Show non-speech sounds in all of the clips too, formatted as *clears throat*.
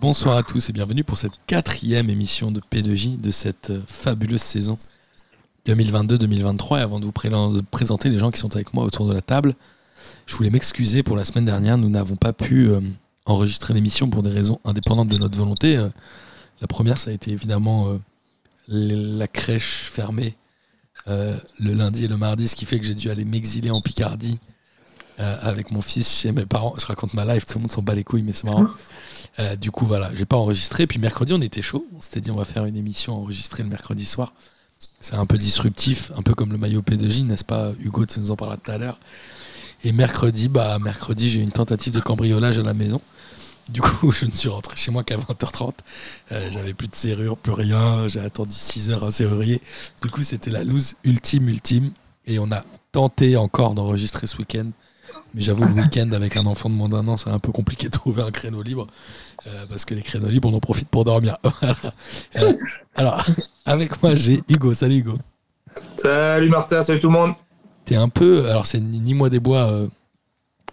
Bonsoir à tous et bienvenue pour cette quatrième émission de P2J de cette euh, fabuleuse saison 2022-2023. Et avant de vous présenter les gens qui sont avec moi autour de la table, je voulais m'excuser pour la semaine dernière. Nous n'avons pas pu euh, enregistrer l'émission pour des raisons indépendantes de notre volonté. Euh, la première, ça a été évidemment la crèche fermée le lundi et le mardi, ce qui fait que j'ai dû aller m'exiler en Picardie avec mon fils chez mes parents. Je raconte ma life, tout le monde s'en bat les couilles, mais c'est marrant. Euh, du coup, voilà, j'ai pas enregistré. Puis mercredi, on était chaud. On s'était dit, on va faire une émission enregistrée le mercredi soir. C'est un peu disruptif, un peu comme le maillot P2J, n'est-ce pas, Hugo Tu nous en parlera tout à l'heure. Et mercredi, bah, mercredi, j'ai eu une tentative de cambriolage à la maison. Du coup, *laughs* je ne suis rentré chez moi qu'à 20h30. Euh, j'avais plus de serrure, plus rien. J'ai attendu 6 heures un serrurier. Du coup, c'était la loose ultime, ultime. Et on a tenté encore d'enregistrer ce week-end. Mais j'avoue, le week-end avec un enfant de moins d'un an, c'est un peu compliqué de trouver un créneau libre. Euh, parce que les créneaux libres, on en profite pour dormir. *laughs* Euh, alors, avec moi, j'ai Hugo. Salut Hugo. Salut Martin, salut tout le monde. T'es un peu. Alors, c'est ni moi des bois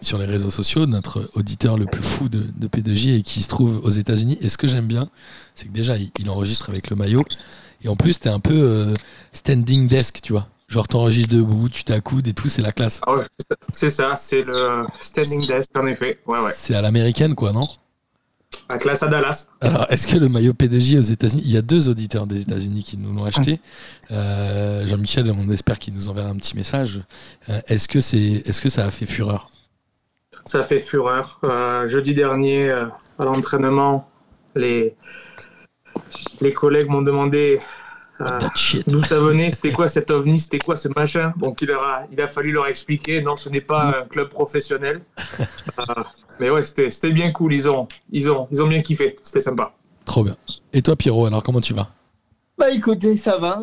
sur les réseaux sociaux, notre auditeur le plus fou de, de P2J et qui se trouve aux États-Unis. Et ce que j'aime bien, c'est que déjà, il, enregistre avec le maillot. Et en plus, t'es un peu standing desk, tu vois. Genre, t'enregistres debout, tu t'accoudes et tout, c'est la classe. Ah ouais, c'est ça, c'est le standing desk, en effet. Ouais, ouais. C'est à l'américaine, quoi, non? À classe à Dallas. Alors, est-ce que le maillot PDJ aux États-Unis, il y a deux auditeurs des États-Unis qui nous l'ont acheté. Euh, Jean-Michel, on espère qu'il nous enverra un petit message. Euh, est-ce que, c'est, est-ce que ça a fait fureur? Ça a fait fureur. Euh, jeudi dernier, à l'entraînement, les, les collègues m'ont demandé ah, d'où ça venait, c'était quoi cet ovni, c'était quoi ce machin. Donc il, a, il a fallu leur expliquer, non, ce n'est pas un club professionnel. *laughs* Euh, mais ouais, c'était bien cool, ils ont, ils, ont, ils ont bien kiffé, c'était sympa. Trop bien. Et toi Pierrot, alors comment tu vas? Bah écoutez, ça va.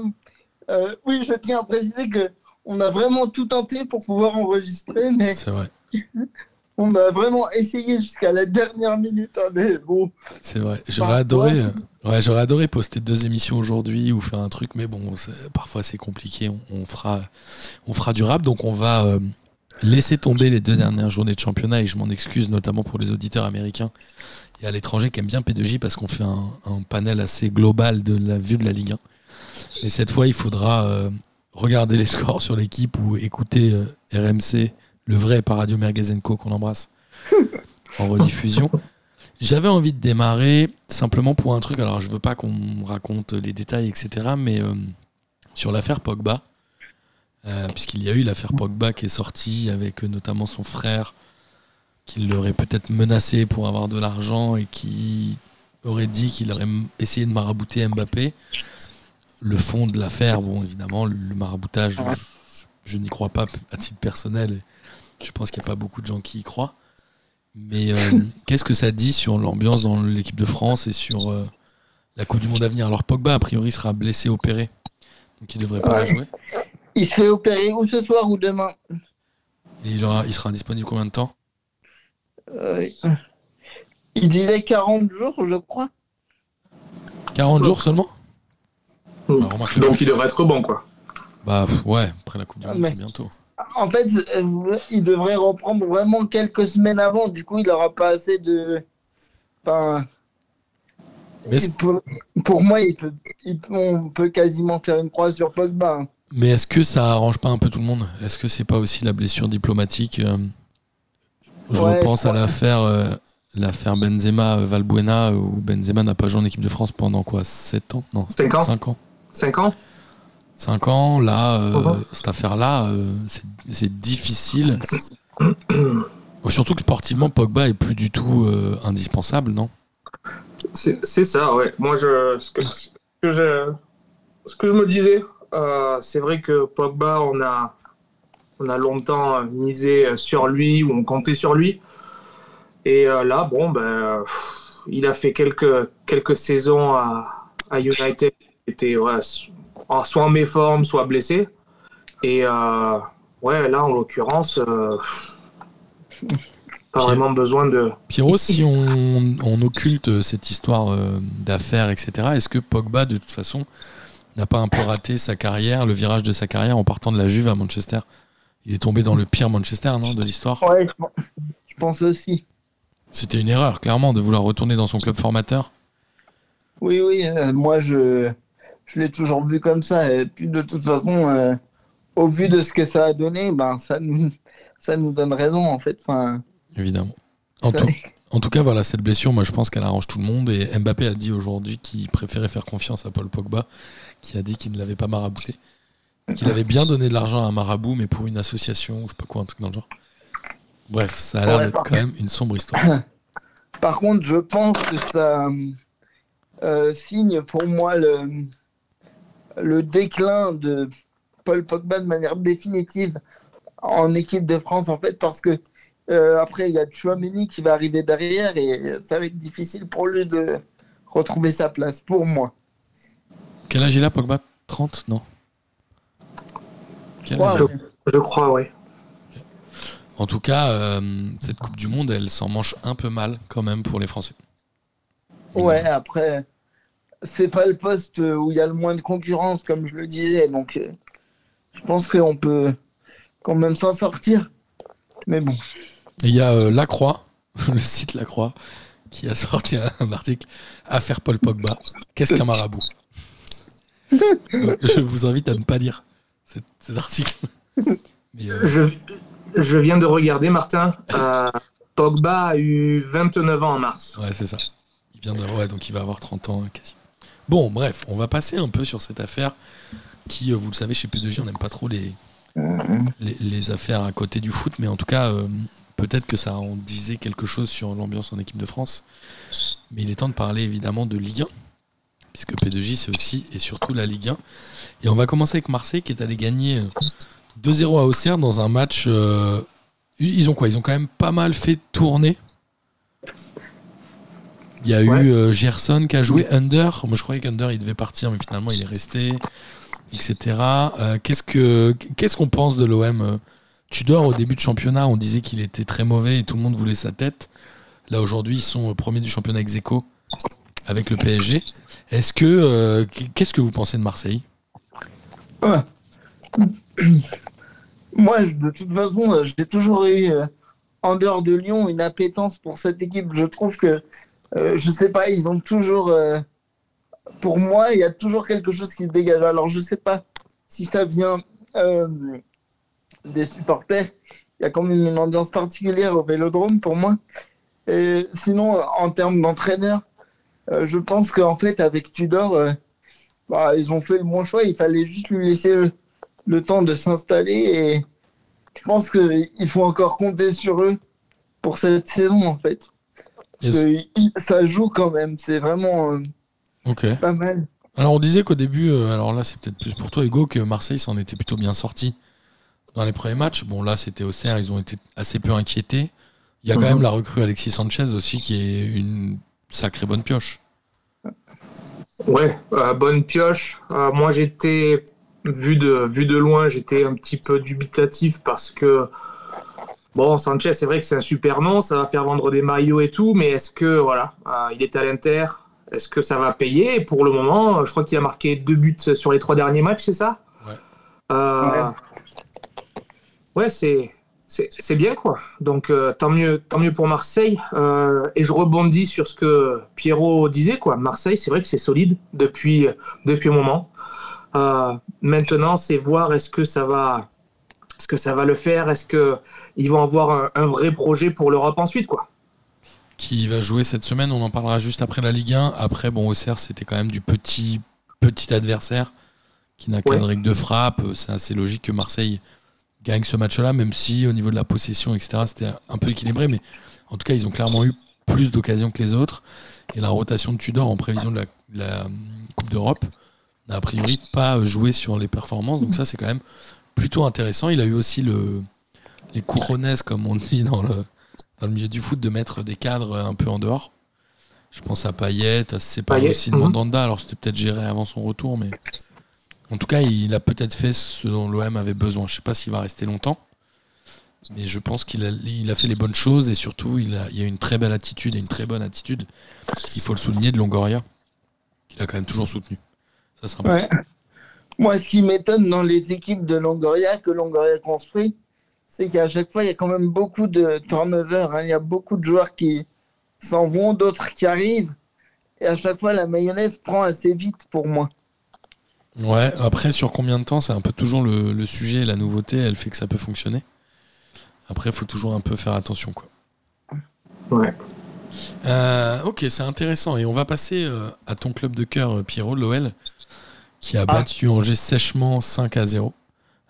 Euh, oui, je tiens à préciser que on a vraiment tout tenté pour pouvoir enregistrer, mais... C'est vrai. *laughs* on a vraiment essayé jusqu'à la dernière minute, hein, mais bon. C'est vrai. J'aurais adoré, euh, ouais, j'aurais adoré poster deux émissions aujourd'hui ou faire un truc, mais bon, parfois c'est compliqué. On, fera, on fera du rap, donc on va euh, laisser tomber les deux dernières journées de championnat et je m'en excuse notamment pour les auditeurs américains et à l'étranger qui aiment bien P2J parce qu'on fait un, panel assez global de la vue de la Ligue 1. Et cette fois, il faudra euh, regarder les scores sur l'équipe ou écouter RMC le vrai par Radio Mergazenco qu'on embrasse *laughs* en rediffusion. J'avais envie de démarrer simplement pour un truc. Alors, je veux pas qu'on raconte les détails, etc. Mais euh, sur l'affaire Pogba, euh, puisqu'il y a eu l'affaire Pogba qui est sortie avec notamment son frère qui l'aurait peut-être menacé pour avoir de l'argent et qui aurait dit qu'il aurait essayé de marabouter Mbappé. Le fond de l'affaire, bon, évidemment, le maraboutage, je n'y crois pas à titre personnel. Je pense qu'il n'y a pas beaucoup de gens qui y croient. Mais euh, *laughs* qu'est-ce que ça dit sur l'ambiance dans l'équipe de France et sur euh, la Coupe du Monde à venir? Alors Pogba, a priori, sera blessé, opéré. Donc il ne devrait pas la jouer. Il se fait opérer ou ce soir ou demain. Et il, aura, il sera disponible combien de temps? Euh, Il disait 40 jours, je crois. 40 jours seulement? Donc il devrait être bon, quoi. Bah ouais, après la Coupe du Monde, c'est bientôt. En fait, euh, il devrait reprendre vraiment quelques semaines avant. Du coup, il n'aura pas assez de. Enfin. pour, moi, il peut, on peut quasiment faire une croix sur Pogba. Hein. Mais est-ce que ça arrange pas un peu tout le monde? Est-ce que c'est pas aussi la blessure diplomatique euh, Je repense à l'affaire euh, l'affaire Benzema Valbuena où Benzema n'a pas joué en équipe de France pendant quoi? 7 ans? Non, 5 ans. 5 ans. 5 ans? 5 ans, là, euh, cette affaire-là, euh, c'est difficile. Surtout que sportivement, Pogba est plus du tout euh, indispensable, non? C'est ça, ouais. Moi, je, ce, que, je, ce que je me disais, c'est vrai que Pogba, on a, on a longtemps misé sur lui, ou on comptait sur lui. Et là, bon, ben, il a fait quelques, quelques saisons à, à United. Était, ouais, soit en méforme, soit blessé. Et euh, ouais, là, en l'occurrence, euh, pas vraiment besoin de. Pierrot, si on, on occulte cette histoire euh, d'affaires, etc., est-ce que Pogba, de toute façon, n'a pas un peu raté sa carrière, le virage de sa carrière en partant de la Juve à Manchester? Il est tombé dans le pire Manchester, non, de l'histoire? Ouais, je pen- je pense aussi. C'était une erreur, clairement, de vouloir retourner dans son club formateur. Oui, oui, euh, moi je, je l'ai toujours vu comme ça. Et puis de toute façon, euh, au vu de ce que ça a donné, ben ça nous, *laughs* ça nous donne raison en fait. Enfin, Évidemment. En tout, en tout cas, voilà, cette blessure, moi je pense qu'elle arrange tout le monde. Et Mbappé a dit aujourd'hui qu'il préférait faire confiance à Paul Pogba, qui a dit qu'il ne l'avait pas marabouté. Qu'il avait bien donné de l'argent à un marabout, mais pour une association, ou je sais pas quoi, un truc dans le genre. Bref, ça a l'air Ouais, d'être quand même une sombre histoire. *coughs* Par contre, je pense que ça euh, signe pour moi le, le déclin de Paul Pogba de manière définitive en équipe de France, en fait, parce que euh, après, il y a Chouameni qui va arriver derrière et ça va être difficile pour lui de retrouver sa place, pour moi. Quel âge il a, Pogba? 30 Non. Quel âge Ouais, Je crois, oui. En tout cas, euh, cette Coupe du Monde, elle s'en mange un peu mal quand même pour les Français. Ouais, après, c'est pas le poste où il y a le moins de concurrence, comme je le disais, donc euh, je pense qu'on peut quand même s'en sortir. Mais bon. Et il y a euh, La Croix, *laughs* le site La Croix, qui a sorti un article Affaire Paul Pogba. Qu'est-ce qu'un marabout? Je vous invite à ne pas lire cet, cet article. Mais, euh, Je, je viens de regarder, Martin. euh, Pogba a eu 29 ans en mars. ouais, c'est ça. Il vient d'avoir, ouais, donc il va avoir 30 ans hein, quasi. Bon, bref, on va passer un peu sur cette affaire qui, euh, vous le savez, chez P2J, on n'aime pas trop les, les, les affaires à côté du foot, mais en tout cas, euh, peut-être que ça en disait quelque chose sur l'ambiance en équipe de France. Mais il est temps de parler évidemment de Ligue 1, puisque P2J c'est aussi et surtout la Ligue 1. Et on va commencer avec Marseille qui est allé gagner euh, 2-0 à Auxerre dans un match. euh, ils ont quoi? Ils ont quand même pas mal fait tourner. Il y a Ouais. eu euh, Gerson qui a joué Under. Moi je croyais qu'Under il devait partir, mais finalement il est resté etc. Euh, qu'est-ce que qu'est-ce qu'on pense de l'OM euh, Tudor au début de championnat, on disait qu'il était très mauvais et tout le monde voulait sa tête. Là aujourd'hui, ils sont premiers du championnat ex aequo avec le PSG. Est-ce que euh, qu'est-ce que vous pensez de Marseille? Ouais. *clears throat* Moi, de toute façon, j'ai toujours eu, en dehors de Lyon, une appétence pour cette équipe. Je trouve que, euh, je sais pas, ils ont toujours. euh, pour moi, il y a toujours quelque chose qui dégage. Alors, je sais pas si ça vient euh, des supporters. Il y a quand même une ambiance particulière au vélodrome pour moi. Et sinon, en termes d'entraîneur, je pense qu'en fait, avec Tudor, bah, ils ont fait le bon choix. Il fallait juste lui laisser le temps de s'installer. Et je pense qu'il faut encore compter sur eux pour cette saison, en fait. Parce Yes. que il- ça joue quand même. C'est vraiment euh, pas mal. Alors on disait qu'au début, euh, alors là c'est peut-être plus pour toi Hugo, que Marseille s'en était plutôt bien sorti dans les premiers matchs. Bon là c'était Auxerre, ils ont été assez peu inquiétés. Il y a quand Mhm. même la recrue Alexis Sanchez aussi qui est une sacrée bonne pioche. Ouais, euh, bonne pioche. Euh, moi, j'étais, vu de, vu de loin, j'étais un petit peu dubitatif parce que, bon, Sanchez, c'est vrai que c'est un super nom, ça va faire vendre des maillots et tout, mais est-ce que, voilà, euh, il est à l'Inter, est-ce que ça va payer? Pour le moment, euh, je crois qu'il a marqué deux buts sur les trois derniers matchs, c'est ça? Ouais. Euh, ouais, c'est. C'est c'est bien quoi. Donc euh, tant mieux, tant mieux pour Marseille. Euh, et je rebondis sur ce que Pierrot disait quoi. Marseille, c'est vrai que c'est solide depuis depuis un moment. Euh, maintenant, c'est voir est-ce que ça va, est-ce que ça va le faire, est-ce que ils vont avoir un, un vrai projet pour l'Europe ensuite quoi. Qui va jouer cette semaine, on en parlera juste après la Ligue 1. Après, bon, Auxerre c'était quand même du petit, petit adversaire qui n'a qu'un Ouais. règle de frappe. C'est assez logique que Marseille gagne ce match-là, même si au niveau de la possession, etc., c'était un peu équilibré. Mais en tout cas, ils ont clairement eu plus d'occasions que les autres. Et la rotation de Tudor en prévision de la, de la, Coupe d'Europe n'a a priori pas joué sur les performances. Donc ça, c'est quand même plutôt intéressant. Il a eu aussi le, les couronnes, comme on dit dans le, dans le milieu du foot, de mettre des cadres un peu en dehors. Je pense à Payet, à Separ Payet, aussi de mhm. Mandanda. Alors c'était peut-être géré avant son retour, mais en tout cas, il a peut-être fait ce dont l'OM avait besoin. Je sais pas s'il va rester longtemps. Mais je pense qu'il a, il a fait les bonnes choses et surtout, il a, il a une très belle attitude et une très bonne attitude. Il faut le souligner de Longoria, qu'il a quand même toujours soutenu. Ça, c'est important. Ouais. Moi, ce qui m'étonne dans les équipes de Longoria, que Longoria construit, c'est qu'à chaque fois, il y a quand même beaucoup de turnover. hein. Il y a beaucoup de joueurs qui s'en vont, d'autres qui arrivent. Et à chaque fois, la mayonnaise prend assez vite pour moi. Ouais, après, sur combien de temps, c'est un peu toujours le, le sujet, la nouveauté, elle fait que ça peut fonctionner. Après, il faut toujours un peu faire attention, quoi. Ouais. Euh, ok, c'est intéressant. Et on va passer euh, à ton club de cœur, euh, Pierrot, l'OL, qui a Ah. battu Angers sèchement 5 à 0,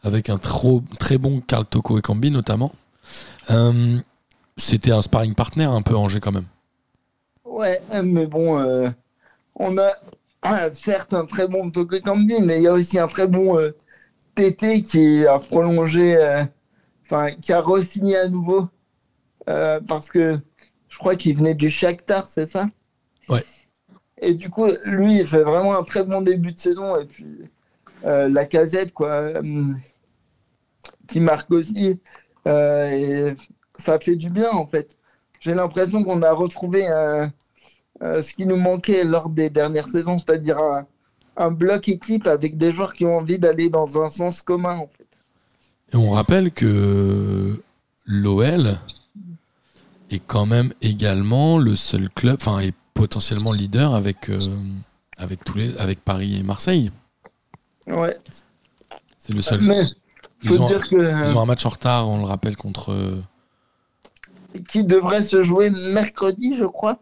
avec un trop, très bon Carl Toko et Cambi notamment. Euh, C'était un sparring partner un peu Angers quand même. Ouais, mais bon, euh, on a ah, *clears throat* certes un très bon Toko Kambi, mais il y a aussi un très bon euh, TT qui a prolongé, enfin, qui a re-signé à nouveau. parce que je crois qu'il venait du Shakhtar, c'est ça? Ouais. Et du coup, lui, il fait vraiment un très bon début de saison. Et puis, euh, la casette, quoi, qui marque aussi. euh, et ça fait du bien, en fait. J'ai l'impression qu'on a retrouvé euh, euh, ce qui nous manquait lors des dernières saisons, c'est-à-dire un, un bloc équipe avec des joueurs qui ont envie d'aller dans un sens commun, en fait. Et on rappelle que l'OL est quand même également le seul club, enfin, est potentiellement leader avec, avec, tous les, avec Paris et Marseille. Ouais. C'est le seul. Mais Ils ont, dire que euh, ils ont un match en retard, on le rappelle, contre. euh, qui devrait se jouer mercredi, je crois.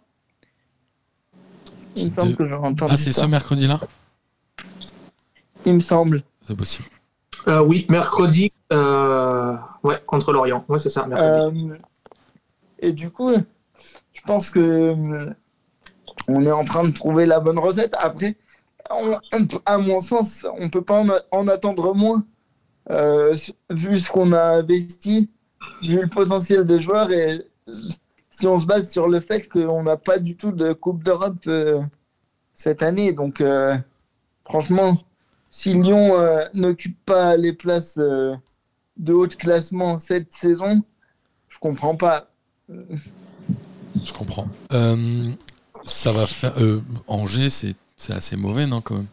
Il me semble de- que j'ai entendu Ah, c'est ça. ce mercredi-là Il me semble. C'est possible. Euh, oui, mercredi, euh, ouais, contre l'Orient. Ouais, c'est ça, mercredi. Euh, et du coup, je pense que on est en train de trouver la bonne recette. Après, on- on peut- à mon sens, on peut pas en attendre moins, euh, vu ce qu'on a investi, vu le potentiel des joueurs et si on se base sur le fait qu'on n'a pas du tout de Coupe d'Europe euh, cette année. Donc, euh, franchement, si Lyon euh, n'occupe pas les places euh, de haut de classement cette saison, je comprends pas. Je comprends. Euh, ça va faire. euh, Angers, c'est c'est assez mauvais, non, quand même?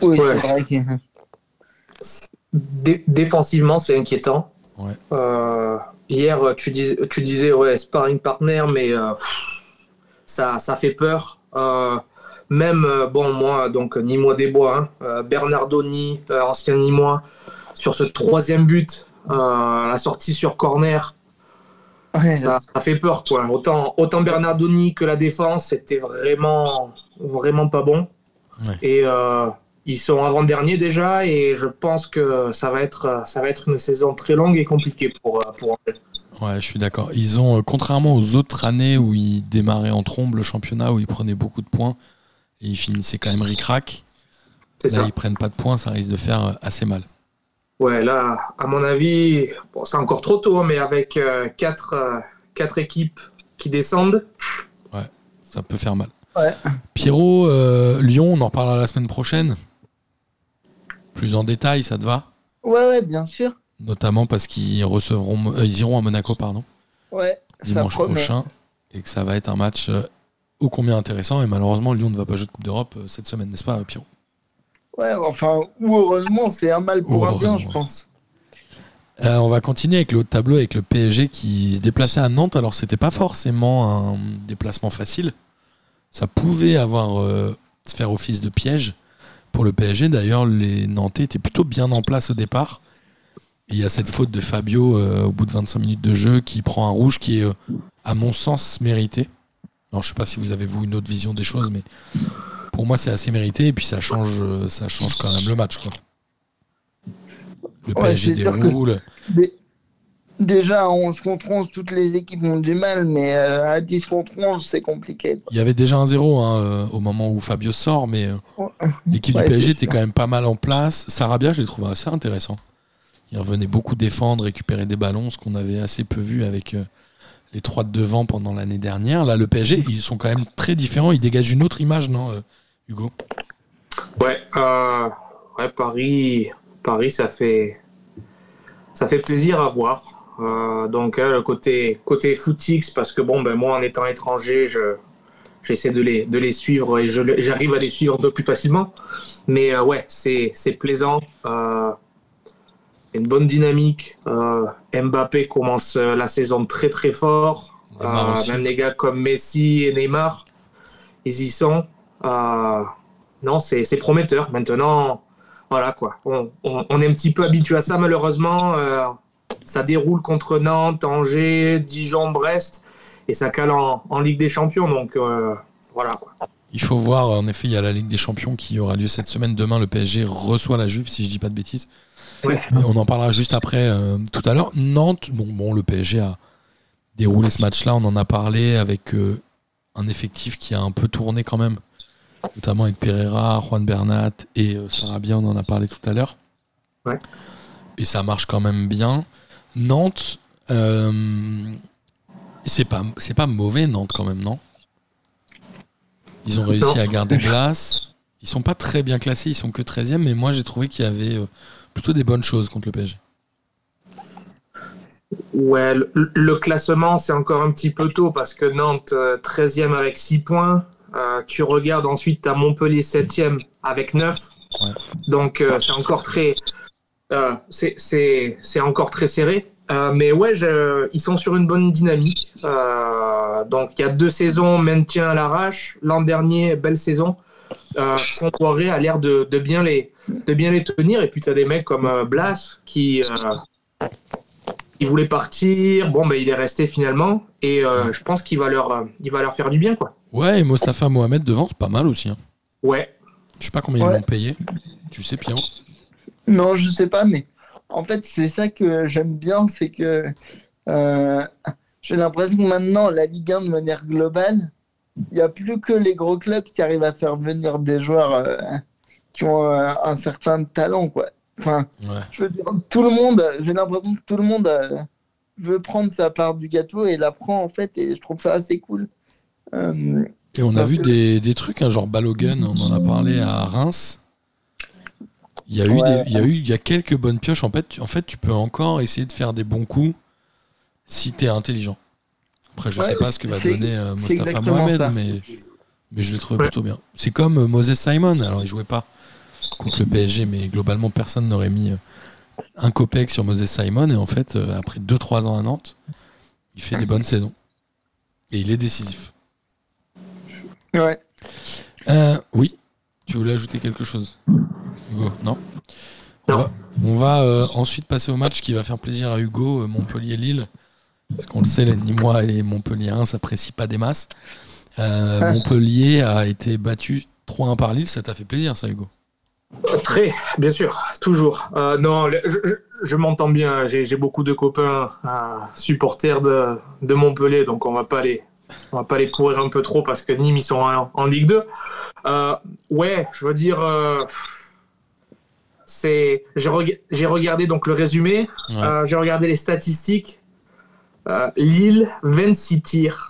Oui, Ouais. c'est vrai que- Dé- défensivement, c'est inquiétant. Ouais. Euh, hier, tu, dis, tu disais, ouais, sparring partner, mais euh, pff, ça, ça fait peur. Euh, même, bon, moi, donc, Nîmois des Bois, hein, Bernardoni, euh, ancien Nîmois, sur ce troisième but, euh, la sortie sur corner, Ouais, ça, ça fait peur, quoi. Autant, autant Bernardoni que la défense, c'était vraiment, vraiment pas bon. Ouais. Et euh, ils sont avant-derniers déjà, et je pense que ça va être, ça va être une saison très longue et compliquée pour, euh, pour Angers. Ouais, je suis d'accord. Ils ont, euh, contrairement aux autres années où ils démarraient en trombe le championnat, où ils prenaient beaucoup de points et ils finissaient quand même ric-rac, là ça. ils prennent pas de points, ça risque de faire euh, assez mal. Ouais, là, à mon avis, bon, c'est encore trop tôt, hein, mais avec euh, quatre, euh, quatre équipes qui descendent, Ça peut faire mal. Ouais. Pierrot, euh, Lyon, on en reparlera la semaine prochaine. Plus en détail, ça te va? Ouais, ouais, bien sûr. Notamment parce qu'ils recevront, euh, ils iront à Monaco, pardon, Ouais, dimanche prochain, et que ça va être un match euh, ô combien intéressant. Et malheureusement, Lyon ne va pas jouer de Coupe d'Europe euh, cette semaine, n'est-ce pas, Pierrot? Ouais, enfin, ou heureusement, c'est un mal pour un bien, je pense. Euh, on va continuer avec le haut de tableau, avec le PSG qui se déplaçait à Nantes. Alors, c'était pas forcément un déplacement facile. Ça pouvait avoir euh, se faire office de piège pour le PSG. D'ailleurs, les Nantais étaient plutôt bien en place au départ. Et Il y a cette faute de Fabio euh, au bout de 25 minutes de jeu qui prend un rouge qui est, euh, à mon sens, mérité. Alors, je sais pas si vous avez vous une autre vision des choses, mais pour moi, c'est assez mérité. Et puis, ça change, euh, ça change quand même le match. Quoi. Le Ouais, PSG que- déroule. Dé- Déjà, à 11 contre 11, toutes les équipes ont du mal, mais euh, à 10 contre 11, c'est compliqué. Il y avait déjà un 0 hein, euh, au moment où Fabio sort, mais euh, Ouais. l'équipe Ouais, du PSG était quand même pas mal en place. Sarabia, je l'ai trouvé assez intéressant. Il revenait beaucoup défendre, récupérer des ballons, ce qu'on avait assez peu vu avec euh, les trois de devant pendant l'année dernière. Là, le PSG, ils sont quand même très différents. Ils dégagent une autre image, non, euh, Hugo? Ouais, euh, ouais, Paris, Paris, ça fait. ça fait plaisir à voir. Euh, donc le côté côté footix parce que bon ben moi en étant étranger je j'essaie de les de les suivre et j'arrive à les suivre un peu plus facilement. Mais ouais c'est c'est plaisant. Une bonne dynamique. Mbappé commence la saison très très fort. Même les gars comme Messi et Neymar ils y sont. Non c'est prometteur. Maintenant voilà quoi. On, est un petit peu habitué à ça malheureusement. Euh, ça déroule contre Nantes, Angers, Dijon, Brest et ça cale en, Ligue des Champions. Donc euh, voilà quoi. Il faut voir, en effet, il y a la Ligue des Champions qui aura lieu cette semaine. Demain, le PSG reçoit la Juve, si je dis pas de bêtises. On en parlera juste après, euh, tout à l'heure. Nantes, bon, bon, le PSG a déroulé ce match-là. On en a parlé avec un effectif qui a un peu tourné quand même notamment avec Pereira, Juan Bernat et euh, Sarabia, on en a parlé tout à l'heure. Ouais. Et ça marche quand même bien. Nantes, euh, c'est pas, c'est pas mauvais Nantes quand même, non? Ils ont réussi à garder place. Ils sont pas très bien classés, ils sont que 13e, mais moi j'ai trouvé qu'il y avait euh, plutôt des bonnes choses contre le PSG. Ouais, le, classement c'est encore un petit peu tôt parce que Nantes 13e avec 6 points, euh, tu regardes ensuite à Montpellier 7e avec 9. Donc euh, c'est encore très euh, c'est encore très serré. mais ouais, ils sont sur une bonne dynamique. donc il y a deux saisons maintien à l'arrache. L'an dernier, belle saison. Euh, a l'air de, de, bien les, de bien les tenir. Et puis tu as des mecs comme Blas qui, il voulait partir. Bon, ben, il est resté finalement. Et je pense qu'il va, leur, il va leur faire du bien. quoi. Ouais, et Mostafa Mohamed devant, c'est pas mal aussi. Hein. Ouais. Je sais pas combien ils l'ont payé. Tu sais, Pierrot? Non, je sais pas, mais en fait, c'est ça que j'aime bien, c'est que euh, j'ai l'impression que maintenant, la Ligue 1, de manière globale, il n'y a plus que les gros clubs qui arrivent à faire venir des joueurs euh, qui ont euh, un certain talent, quoi. Enfin, je veux dire, tout le monde, j'ai l'impression que tout le monde veut prendre sa part du gâteau et la prend, en fait, et je trouve ça assez cool. Et on a vu des, des, trucs, hein, genre Balogun, on en a parlé à Reims. Il y a eu, il y a eu, il y a quelques bonnes pioches. En fait, tu, en fait, tu peux encore essayer de faire des bons coups si tu es intelligent. Après, je sais pas ce que va donner euh, Mostafa Mohamed, mais, mais je l'ai trouvé plutôt bien. C'est comme euh, Moses Simon. Alors, il jouait pas contre le PSG, mais globalement, personne n'aurait mis un copec sur Moses Simon. Et en fait, après 2-3 ans à Nantes, il fait des bonnes saisons. Et il est décisif. Ouais. Euh, oui. Tu voulais ajouter quelque chose? Hugo Non On va, euh, ensuite passer au match qui va faire plaisir à Hugo, euh, Montpellier-Lille. Parce qu'on le sait, les Nîmois et les Montpelliérains s'apprécient pas des masses. Montpellier a été battu 3-1 par Lille, ça t'a fait plaisir ça Hugo? Très, bien sûr, toujours. non, je, m'entends bien, j'ai beaucoup de copains supporters de, de, Montpellier, donc on va pas les, on va pas les courir un peu trop parce que Nîmes, ils sont en, Ligue 2. Euh, ouais, je veux dire, euh, c'est, j'ai, regardé donc le résumé, euh, j'ai regardé les statistiques. Lille, 26 tirs.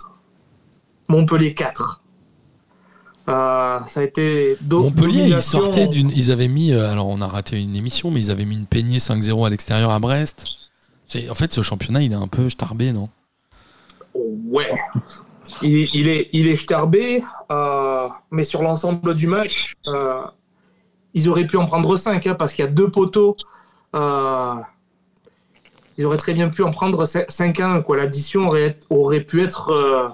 Montpellier, 4. ça a été Montpellier, ils sortaient d'une. Ils avaient mis. alors, on a raté une émission, mais ils avaient mis une peignée 5-0 à l'extérieur à Brest. En fait, ce championnat, il est un peu starbé, non? Ouais, il, est, il est starbé, euh, mais sur l'ensemble du match, euh, ils auraient pu en prendre 5 hein, parce qu'il y a deux poteaux. Euh, ils auraient très bien pu en prendre 5 1. Quoi. L'addition aurait, pu être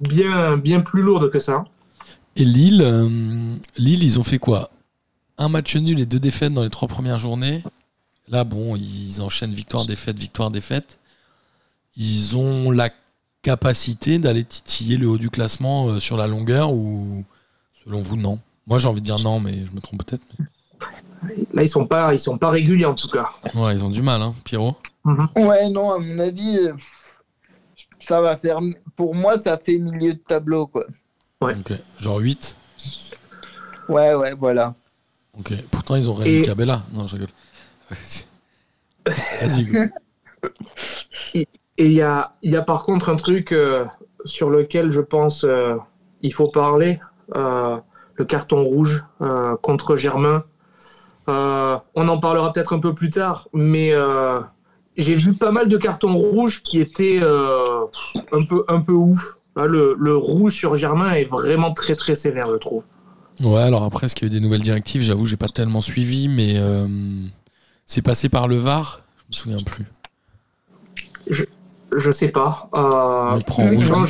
bien, bien plus lourde que ça. Et Lille, Lille, ils ont fait quoi? Un match nul et deux défaites dans les trois premières journées. Là, bon, ils enchaînent victoire, défaite, victoire, défaite. Ils ont la capacité d'aller titiller le haut du classement euh, sur la longueur ou selon vous non? Moi j'ai envie de dire non, mais je me trompe peut-être. Là ils sont pas ils sont pas réguliers en tout cas. Ouais, ils ont du mal, hein, Pierrot. Mhm. Ouais, non, à mon avis, euh, ça va faire. Pour moi, ça fait milieu de tableau quoi. Ouais. Genre 8 Ouais, ouais, voilà. Ok. Pourtant ils ont Rémi Cabella. Non, je rigole. Vas-y. Et il y a, y a, par contre un truc euh, sur lequel je pense euh, il faut parler, euh, le carton rouge contre Germain. on en parlera peut-être un peu plus tard, mais j'ai vu pas mal de cartons rouges qui étaient euh, un, peu, un peu ouf. Le, le rouge sur Germain est vraiment très très sévère, je trouve. Ouais, alors après, est-ce qu'il y a eu des nouvelles directives? J'avoue, j'ai pas tellement suivi, mais euh, c'est passé par le VAR? Je me souviens plus. Je sais pas. Euh, Il prend rouge. quand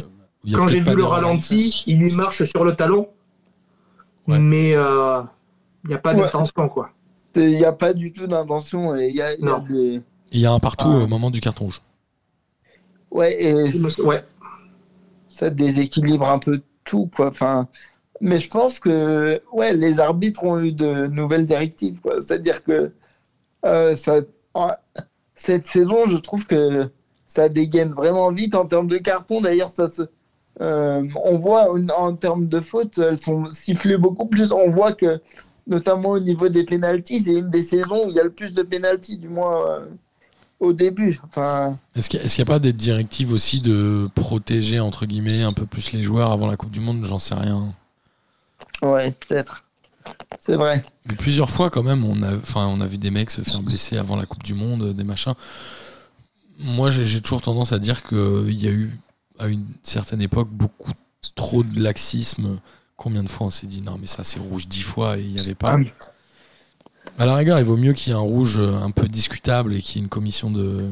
quand j'ai vu le ralenti, il lui marche sur le talon. Ouais. Mais euh, il n'y a pas Ouais. d'intention, quoi. Il n'y a pas du tout d'intention. et Il y a, il y a Non. des. Et Il y a un partout Ah. au moment du carton rouge. Ouais, et me- Ouais. ça déséquilibre un peu tout, quoi. Enfin, mais je pense que ouais, les arbitres ont eu de nouvelles directives, quoi. C'est-à-dire que euh, ça, cette saison, je trouve que ça dégaine vraiment vite en termes de carton. D'ailleurs, ça se, euh, on voit en, termes de fautes, elles sont sifflées beaucoup plus. On voit que, notamment au niveau des pénalties, c'est une des saisons où il y a le plus de pénalties, du moins euh, au début. Enfin, Est-ce qu'il n'y a, pas des directives aussi de protéger, entre guillemets, un peu plus les joueurs avant la Coupe du Monde? J'en sais rien. ouais, peut-être. C'est vrai. Mais plusieurs fois, quand même, on a, enfin, on a vu des mecs se faire blesser avant la Coupe du Monde, des machins. Moi, j'ai j'ai toujours tendance à dire qu'il y a eu, à une certaine époque, beaucoup trop de laxisme. Combien de fois on s'est dit non, mais ça c'est rouge dix fois et il n'y avait pas. Ah. À la rigueur, il vaut mieux qu'il y ait un rouge euh, un peu discutable et qu'il y ait une commission de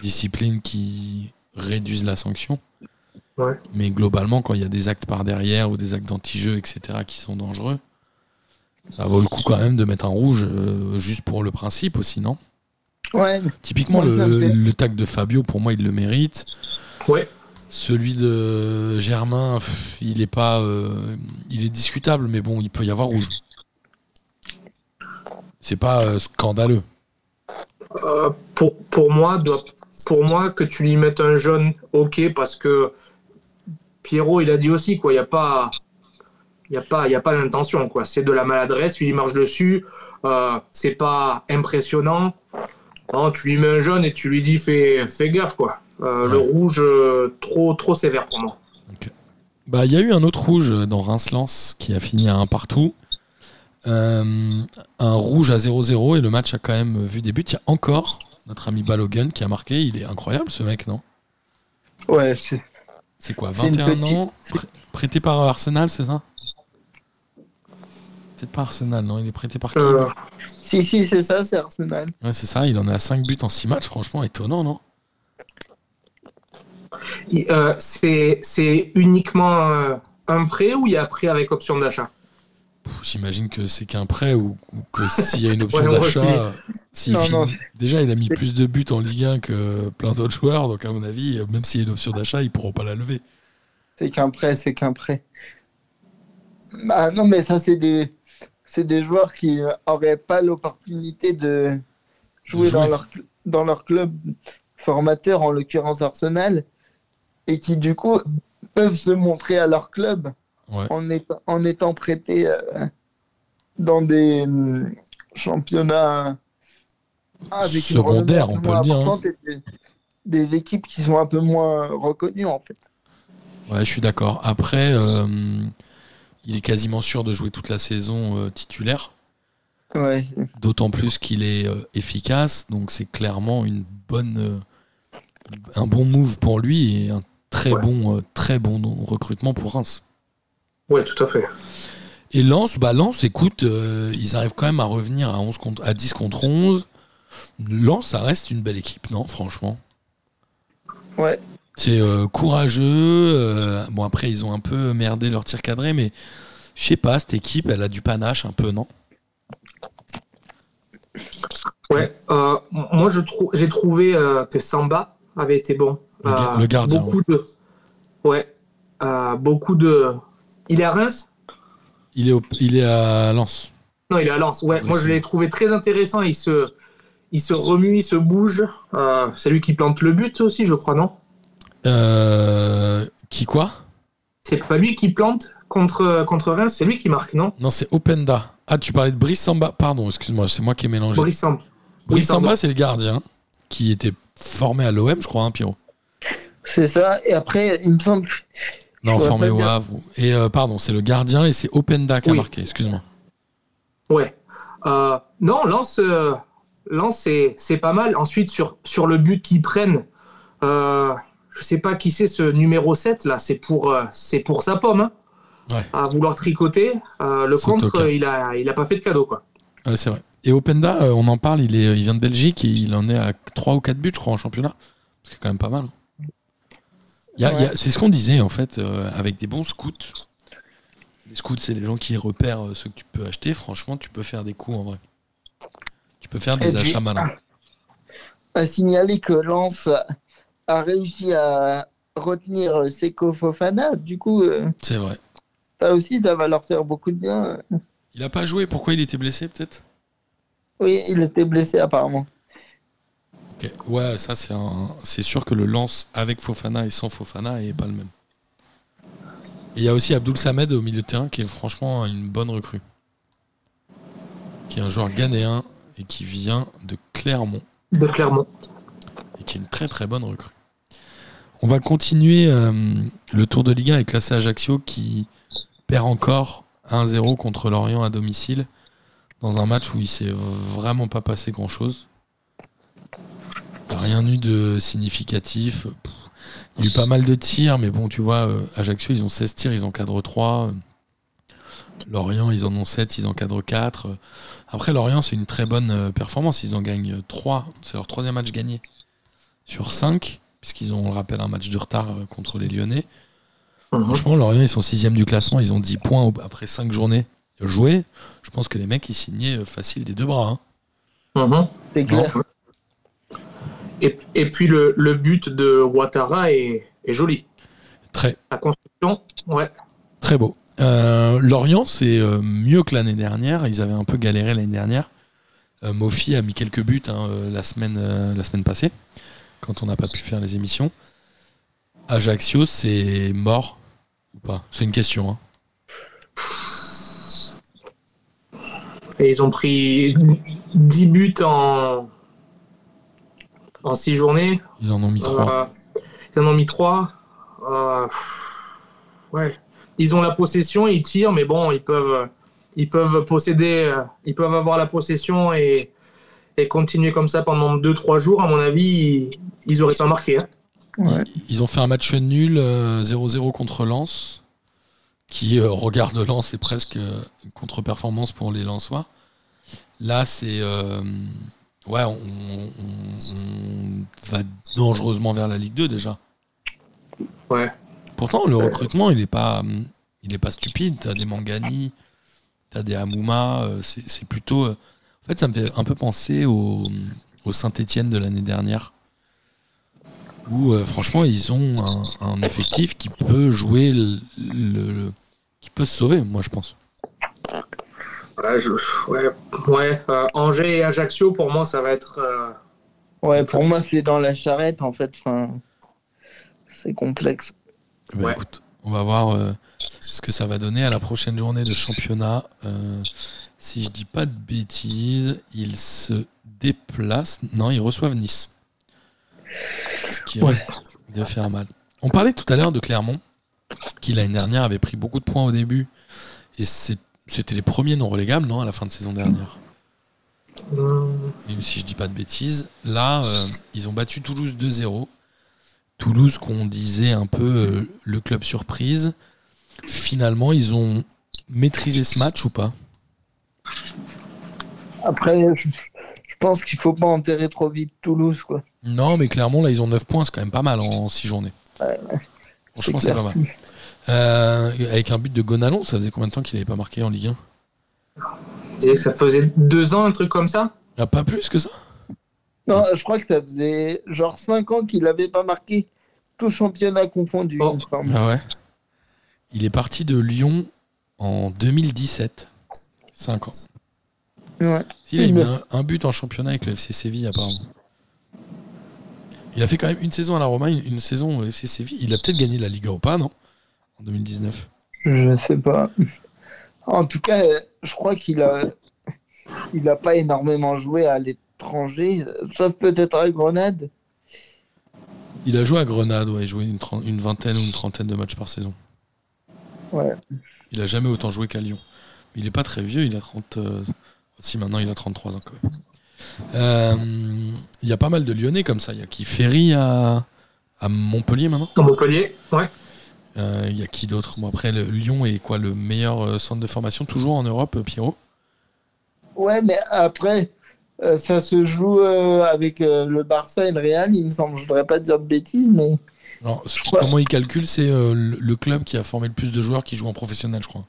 discipline qui réduise la sanction. Ouais. Mais globalement, quand il y a des actes par derrière ou des actes d'anti-jeu, etc., qui sont dangereux, ça vaut le coup quand même de mettre un rouge euh, juste pour le principe aussi, non? Ouais, Typiquement, Ouais, le, le tag de Fabio, pour moi, il le mérite. Ouais. Celui de Germain, il est pas, euh, il est discutable, mais bon, il peut y avoir rouge. C'est pas euh, scandaleux. Euh, pour, pour, moi, pour moi, que tu lui mettes un jaune, ok, parce que Pierrot, il a dit aussi, quoi, il n'y a pas, y a pas, il y a pas d'intention, quoi. C'est de la maladresse, il marche dessus, c'est pas impressionnant. Tu lui mets un jaune et tu lui dis, fais, fais gaffe, quoi. Euh, Le rouge, euh, trop, trop sévère pour moi. Bah, il y a eu un autre rouge dans Reims-Lens qui a fini à un partout. Euh, un rouge à 0-0 et le match a quand même vu des buts. Il y a encore notre ami Balogun qui a marqué. Il est incroyable ce mec, non? Ouais, c'est- C'est quoi, C'est une 21 petite- ans? Prê- Prêté par Arsenal, c'est ça? Peut-être pas Arsenal, non? Il est prêté par qui? Euh, Si, si, c'est ça, c'est Arsenal. Ouais, c'est ça. Il en a 5 buts en 6 matchs. Franchement, étonnant, non? Euh, c'est c'est uniquement euh, un prêt ou il y a prêt avec option d'achat? J'imagine que c'est qu'un prêt ou, ou que s'il y a une *laughs* option Ouais, d'achat, euh, s'il déjà il a mis plus de buts en Ligue 1 que plein d'autres joueurs, donc à mon avis, euh, même s'il y a une option d'achat, ils pourront pas la lever. C'est qu'un prêt, c'est qu'un prêt. Bah non, mais ça, c'est des, c'est des joueurs qui n'auraient pas l'opportunité de jouer, jouer. Dans, leur, dans leur club formateur, en l'occurrence Arsenal, et qui du coup peuvent se montrer à leur club Ouais. en, étant, en étant prêtés euh, dans des hum, championnats avec une Secondaires, on peut le dire, hein. Des, des équipes qui sont un peu moins reconnues en fait. Ouais, je suis d'accord. Après, euh, il est quasiment sûr de jouer toute la saison euh, titulaire, Ouais, d'autant plus qu'il est euh, efficace, donc c'est clairement une bonne, euh, un bon move pour lui et un très Ouais. bon, euh, très bon recrutement pour Reims. Ouais, tout à fait. Et Lens, bah Lens, écoute, euh, ils arrivent quand même à revenir à, 11 contre, à 10 contre 11. Lens, ça reste une belle équipe, non, franchement? Ouais. C'est euh, courageux. euh, bon, après, ils ont un peu merdé leur tir cadré, mais je sais pas, cette équipe, elle a du panache un peu, non? Ouais, euh, moi trou- j'ai trouvé euh, que Samba avait été bon. Le ga- Euh, le gardien, Beaucoup de. Ouais. euh, beaucoup de. Il est à Reims? Il est, au- il est à Lens. Non, il est à Lens. Ouais, moi je l'ai trouvé très intéressant. Il se, il se remue, il se bouge. Euh, c'est lui qui plante le but aussi, je crois, non? Euh, qui quoi? C'est pas lui qui plante contre, contre Reims, c'est lui qui marque, non? Non, c'est Openda. Ah, tu parlais de Brice Samba. Pardon, excuse-moi, c'est moi qui ai mélangé. Brice Samba. Brice oui, pardon. Samba, c'est le gardien qui était formé à l'OM, je crois, hein, Pierrot. C'est ça. Et après, il me semble. que- Non, formé au. Havre. Et euh, pardon, c'est le gardien et c'est Openda qui a Oui. marqué, excuse-moi. Ouais. Euh, non, Lens, euh, Lens, c'est, pas mal. Ensuite, sur, sur le but qu'ils prennent, je sais pas qui c'est ce numéro 7 là, c'est pour, c'est pour sa pomme. Hein. Ouais. À vouloir tricoter. Le contre, il a, il a pas fait de cadeau quoi. Ouais, c'est vrai. Et Openda, euh, on en parle, il, est, il vient de Belgique et il en est à 3 ou 4 buts, je crois, en championnat. C'est quand même pas mal. hein. C'est ce qu'on disait, en fait, euh, avec des bons scouts. Les scouts, c'est les gens qui repèrent euh, ce que tu peux acheter. Franchement, tu peux faire des coups en vrai. Tu peux faire des Et puis- achats malins. à signaler que Lens a- réussi à retenir Seko Fofana. Du coup, euh, C'est vrai. ça aussi, ça va leur faire beaucoup de bien. Il a pas joué. Pourquoi il était blessé, peut-être? Oui, il était blessé apparemment. Ouais, ça, c'est un... c'est sûr que le lance avec Fofana et sans Fofana est pas le même. Il y a aussi Abdul Samed au milieu de terrain qui est franchement une bonne recrue. Qui est un joueur ghanéen et qui vient de Clermont De Clermont. et qui est une très très bonne recrue. On va continuer euh, le tour de Ligue 1 avec l'AC Ajaccio qui perd encore 1-0 contre Lorient à domicile dans un match où il s'est vraiment pas passé grand chose. Rien eu de significatif. Il y a eu pas mal de tirs, mais bon, tu vois, euh, Ajaccio, ils ont 16 tirs, ils encadrent 3. Lorient, ils en ont 7, ils encadrent 4. Après, Lorient, c'est une très bonne euh, performance. Ils en gagnent 3. C'est leur troisième match gagné sur 5, puisqu'ils ont, on le rappelle, un match de retard euh, contre les Lyonnais. Mhm. Franchement, Lorient, ils sont sixième du classement. Ils ont 10 points après 5 journées jouées. Je pense que les mecs, ils signaient euh, facile des deux bras. hein. Mhm. C'est clair. Et, et puis le, le but de Ouattara est, est joli. Très, La construction, ouais. très beau. Euh, Lorient, c'est euh, mieux que l'année dernière. Ils avaient un peu galéré l'année dernière. Euh, Mofi a mis quelques buts hein, la, semaine, euh, la semaine passée, quand on n'a pas pu faire les émissions. Ajaccio, c'est mort ou pas? C'est une question. hein. Et ils ont pris 10 buts en, en 6 journées. Ils en ont mis trois. Euh, ils en ont mis 3. ouais. Ils ont la possession, ils tirent, mais bon, ils peuvent, ils peuvent posséder, euh, ils peuvent avoir la possession et, et continuer comme ça pendant 2-3 jours. À mon avis, ils, ils auraient pas marqué. hein. Ouais. Ils ont fait un match nul euh, 0-0 contre Lens, qui, euh, au regard de Lens, est presque euh, une contre-performance pour les Lensois. Là, c'est. euh, ouais, on, on- on va dangereusement vers la Ligue 2 déjà. Ouais. Pourtant, le recrutement, il n'est pas, il est pas stupide. T'as des Mangani, t'as des Amouma. c'est plutôt. en fait, ça me fait un peu penser au, au Saint-Etienne de l'année dernière. Où, euh, franchement, ils ont un, un effectif qui peut jouer. Le, le- qui peut se sauver, moi, je pense. Ouais, je- ouais, ouais, euh, Angers et Ajaccio, pour moi, ça va être. euh, Ouais, pour moi, c'est dans la charrette, en fait. Enfin, c'est complexe. Bah, Ouais. écoute, on va voir euh, ce que ça va donner à la prochaine journée de championnat. Euh, si je dis pas de bêtises, ils se déplacent. Non, ils reçoivent Nice. Ce qui Ouais. risque de faire mal. On parlait tout à l'heure de Clermont, qui l'année dernière avait pris beaucoup de points au début. Et c'était les premiers non relégables, non, à la fin de saison dernière. Même si je dis pas de bêtises. Là, euh, ils ont battu Toulouse 2-0. Toulouse, qu'on disait un peu euh, le club surprise. Finalement, ils ont maîtrisé ce match ou pas? Après, je, je pense qu'il faut pas enterrer trop vite Toulouse, quoi. Non, mais clairement, là, ils ont 9 points. C'est quand même pas mal en 6 journées. Franchement, c'est pas mal. Euh, avec un but de Gonalon, ça faisait combien de temps qu'il n'avait pas marqué en Ligue 1 Je disais que ça faisait deux ans, un truc comme ça? Ah, Pas plus que ça? Non, je crois que ça faisait genre 5 ans qu'il n'avait pas marqué tout championnat confondu. Oh. Ah ouais. Il est parti de Lyon en 2017. 5 ans. Ouais. Il a Il mis me- un, un but en championnat avec le FC Séville, apparemment. Il a fait quand même une saison à la Roma, une, une saison au FC Séville. Il a peut-être gagné la Liga ou pas, non? En 2019. Je sais pas. En tout cas, je crois qu'il a, il a pas énormément joué à l'étranger, sauf peut-être à Grenade. Il a joué à Grenade, ouais, il jouait une, une vingtaine ou une trentaine de matchs par saison. Ouais. Il a jamais autant joué qu'à Lyon. Il est pas très vieux, il a 30. euh, Si maintenant il a 33 ans quand même. Euh, Il y a pas mal de Lyonnais comme ça. Il y a qui Ferry à, à Montpellier maintenant? À Montpellier, ouais. Euh, Il y a qui d'autre bon, Après, le, Lyon est quoi le meilleur euh, centre de formation toujours en Europe, euh, Pierrot? Ouais, mais après, euh, ça se joue euh, avec euh, le Barça et le Real, il me semble. Je voudrais pas te dire de bêtises, mais Alors, ce- Ouais. Comment ils calculent C'est le, club qui a formé le plus de joueurs qui jouent en professionnel, je crois.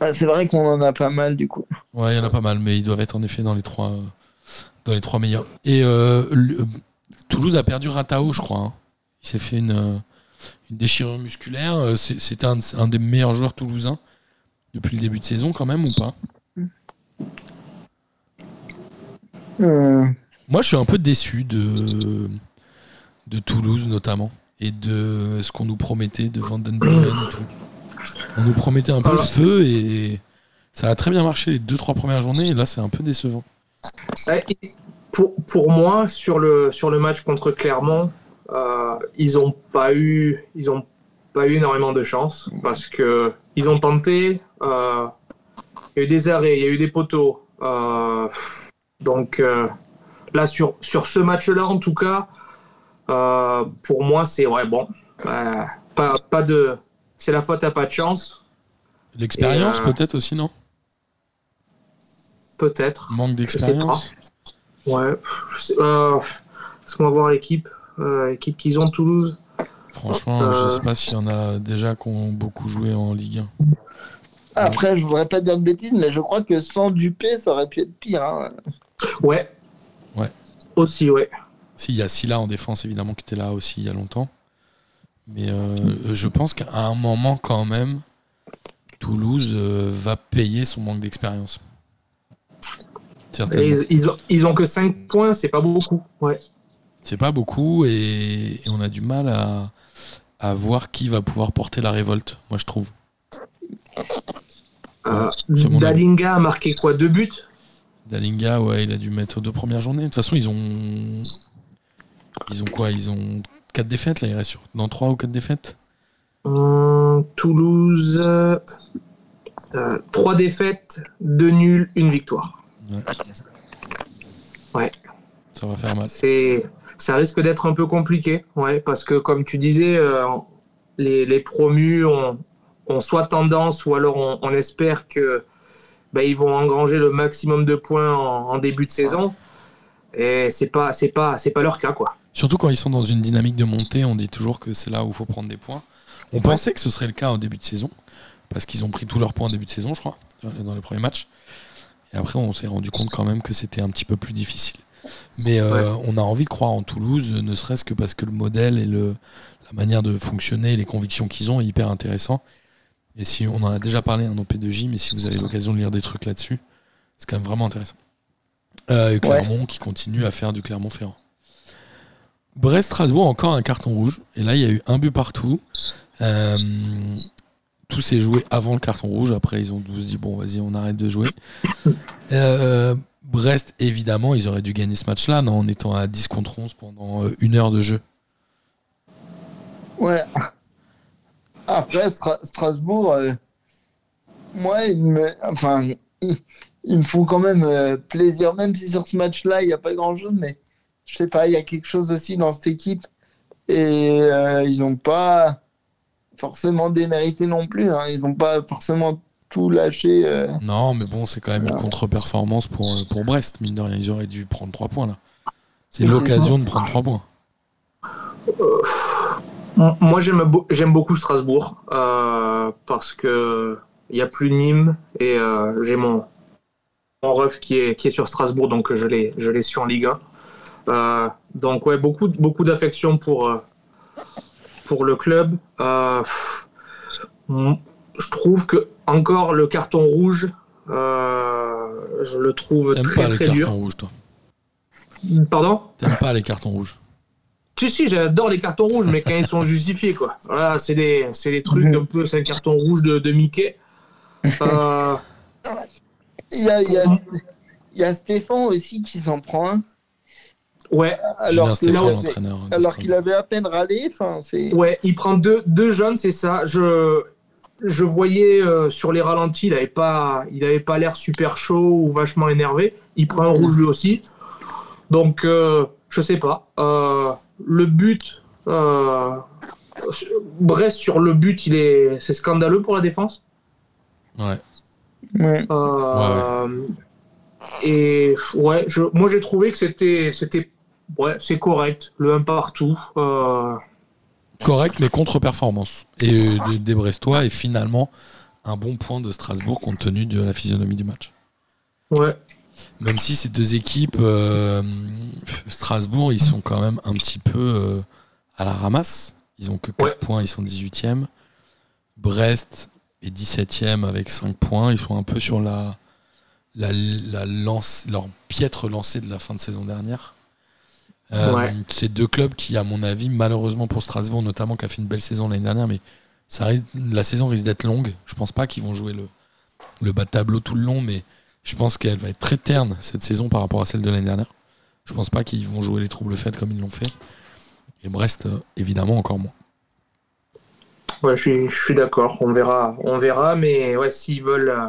bah, c'est vrai qu'on en a pas mal du coup. Ouais, il y en a pas mal, mais ils doivent être en effet dans les trois, dans les trois meilleurs. Et Toulouse a perdu Ratao, je crois. hein. Il s'est fait une, une déchirure musculaire. Euh, c'est- C'était un, un des meilleurs joueurs toulousains depuis le début de saison, quand même, ou pas? Euh, Moi, je suis un peu déçu de, de Toulouse, notamment, et de ce qu'on nous promettait de Van Den Buylen et tout. On nous promettait un peu le feu et ça a très bien marché les deux trois premières journées, et là, c'est un peu décevant. Et Pour, pour moi, sur le, sur le match contre Clermont, euh, ils n'ont pas eu ils ont pas eu énormément de chance parce que ils ont tenté. euh, il y a eu des arrêts, il y a eu des poteaux. euh, donc euh, là, sur, sur ce match-là, en tout cas, pour moi, c'est ouais, bon. pas, pas de. C'est la faute à pas de chance, L'expérience, peut-être aussi, non? Peut-être. Manque d'expérience? Ouais. Laisse-moi voir l'équipe. Euh, l'équipe qu'ils ont, Toulouse. Franchement, Euh, je sais pas s'il y en a déjà qui ont beaucoup joué en Ligue 1. Après, je voudrais pas dire de bêtises, mais je crois que sans Dupé, ça aurait pu être pire. hein. Ouais. Ouais. Aussi, ouais. Si, il y a Silla en défense, évidemment, qui était là aussi il y a longtemps. Mais euh, je pense qu'à un moment, quand même, Toulouse euh, va payer son manque d'expérience. Ils ont, ils ont que 5 points, c'est pas beaucoup. Ouais. C'est pas beaucoup et, et on a du mal à, à voir qui va pouvoir porter la révolte, moi je trouve. Euh. Dalinga a marqué quoi Deux buts? Dalinga, ouais, il a dû mettre deux premières journées. De toute façon, ils ont. Ils ont quoi? Ils ont quatre défaites là, il reste sur. Dans trois ou quatre défaites Hum, Toulouse. euh, euh, trois défaites, deux nuls, une victoire. Ouais. Ça va faire mal. C'est, ça risque d'être un peu compliqué, ouais, parce que comme tu disais, euh, les, les promus ont, ont soit tendance ou alors on, on espère que ben, ils vont engranger le maximum de points en, en début de saison. Et c'est pas, c'est pas, c'est pas leur cas, quoi. Surtout quand ils sont dans une dynamique de montée, on dit toujours que c'est là où il faut prendre des points. On pensait que ce serait le cas au début de saison, parce qu'ils ont pris tous leurs points au début de saison, je crois, dans les premiers matchs. Et après, on s'est rendu compte quand même que c'était un petit peu plus difficile. Mais euh, on a envie de croire en Toulouse, ne serait-ce que parce que le modèle et le, la manière de fonctionner, les convictions qu'ils ont est hyper intéressant. Et si on en a déjà parlé en OP2J, mais si vous avez l'occasion de lire des trucs là-dessus, c'est quand même vraiment intéressant. Euh, et Clermont qui continue à faire du Clermont-Ferrand. Brest-Strasbourg, encore un carton rouge. Et là, il y a eu un but partout. Euh, tout s'est joué avant le carton rouge. Après, ils ont tous dit bon, vas-y, on arrête de jouer. Euh, Brest, évidemment, ils auraient dû gagner ce match-là en étant à 10 contre 11 pendant euh, une heure de jeu. Ouais. Après, Stra- Strasbourg, euh, moi, ils me, enfin, ils, me font quand même euh, plaisir, même si sur ce match-là, il n'y a pas grand-chose, mais je sais pas, il y a quelque chose aussi dans cette équipe. Et ils n'ont pas forcément démérité non plus. hein. Ils n'ont pas forcément tout lâché. euh. Non, mais bon, c'est quand même une contre-performance pour, euh, pour Brest. Mine de rien, ils auraient dû prendre 3 points là. C'est l'occasion de prendre 3 points. M- Moi, j'aime beau- j'aime beaucoup Strasbourg euh, parce que il y a plus Nîmes et euh, j'ai mon, mon ref qui est, qui est sur Strasbourg, donc je l'ai je l'ai su en Ligue 1. Euh, donc ouais, beaucoup beaucoup d'affection pour euh, pour le club. Euh, pff, je trouve que encore le carton rouge, euh, je le trouve T'aimes très pas les très cartons rouges, toi. Pardon T'aimes pas les cartons rouges. Si, si, j'adore les cartons rouges, mais quand ils sont justifiés, quoi. Voilà, c'est des, c'est des trucs un peu, c'est un carton rouge de, de Mickey. Euh, *laughs* Il y a, il y a- il y a Stéphane aussi qui s'en prend un. ouais, Julien Alors que Stéphane, là, l'entraîneur. de alors qu'il avait à peine râlé. Enfin, c'est. ouais, il prend deux, deux jeunes, c'est ça. Je, je voyais euh, sur les ralentis, il n'avait pas, il avait pas l'air super chaud ou vachement énervé. Il prend un rouge lui aussi. Donc, euh, je sais pas. Euh, le but, euh, Brest sur le but, il est, c'est scandaleux pour la défense. Ouais. Ouais. Euh, Et ouais, je, moi j'ai trouvé que c'était, c'était, ouais, c'est correct. Le 1 partout. Euh, Correct, mais contre-performance. Et euh, des, des Brestois, et finalement, un bon point de Strasbourg compte tenu de la physionomie du match. ouais. Même si ces deux équipes, euh, Strasbourg, ils sont quand même un petit peu euh, à la ramasse. Ils ont que 4 Ouais. points, ils sont 18e. Brest est 17e avec 5 points. Ils sont un peu sur la, la, la lance, leur piètre lancée de la fin de saison dernière. Euh, Ouais. C'est deux clubs qui, à mon avis, malheureusement pour Strasbourg, notamment, qui a fait une belle saison l'année dernière, mais ça risque, la saison risque d'être longue. Je pense pas qu'ils vont jouer le, le bas de tableau tout le long, mais je pense qu'elle va être très terne cette saison par rapport à celle de l'année dernière. Je pense pas qu'ils vont jouer les troubles faits comme ils l'ont fait. Et Brest, euh, évidemment, encore moins. Ouais, je suis, je suis d'accord. On verra, on verra, mais ouais, s'ils veulent euh,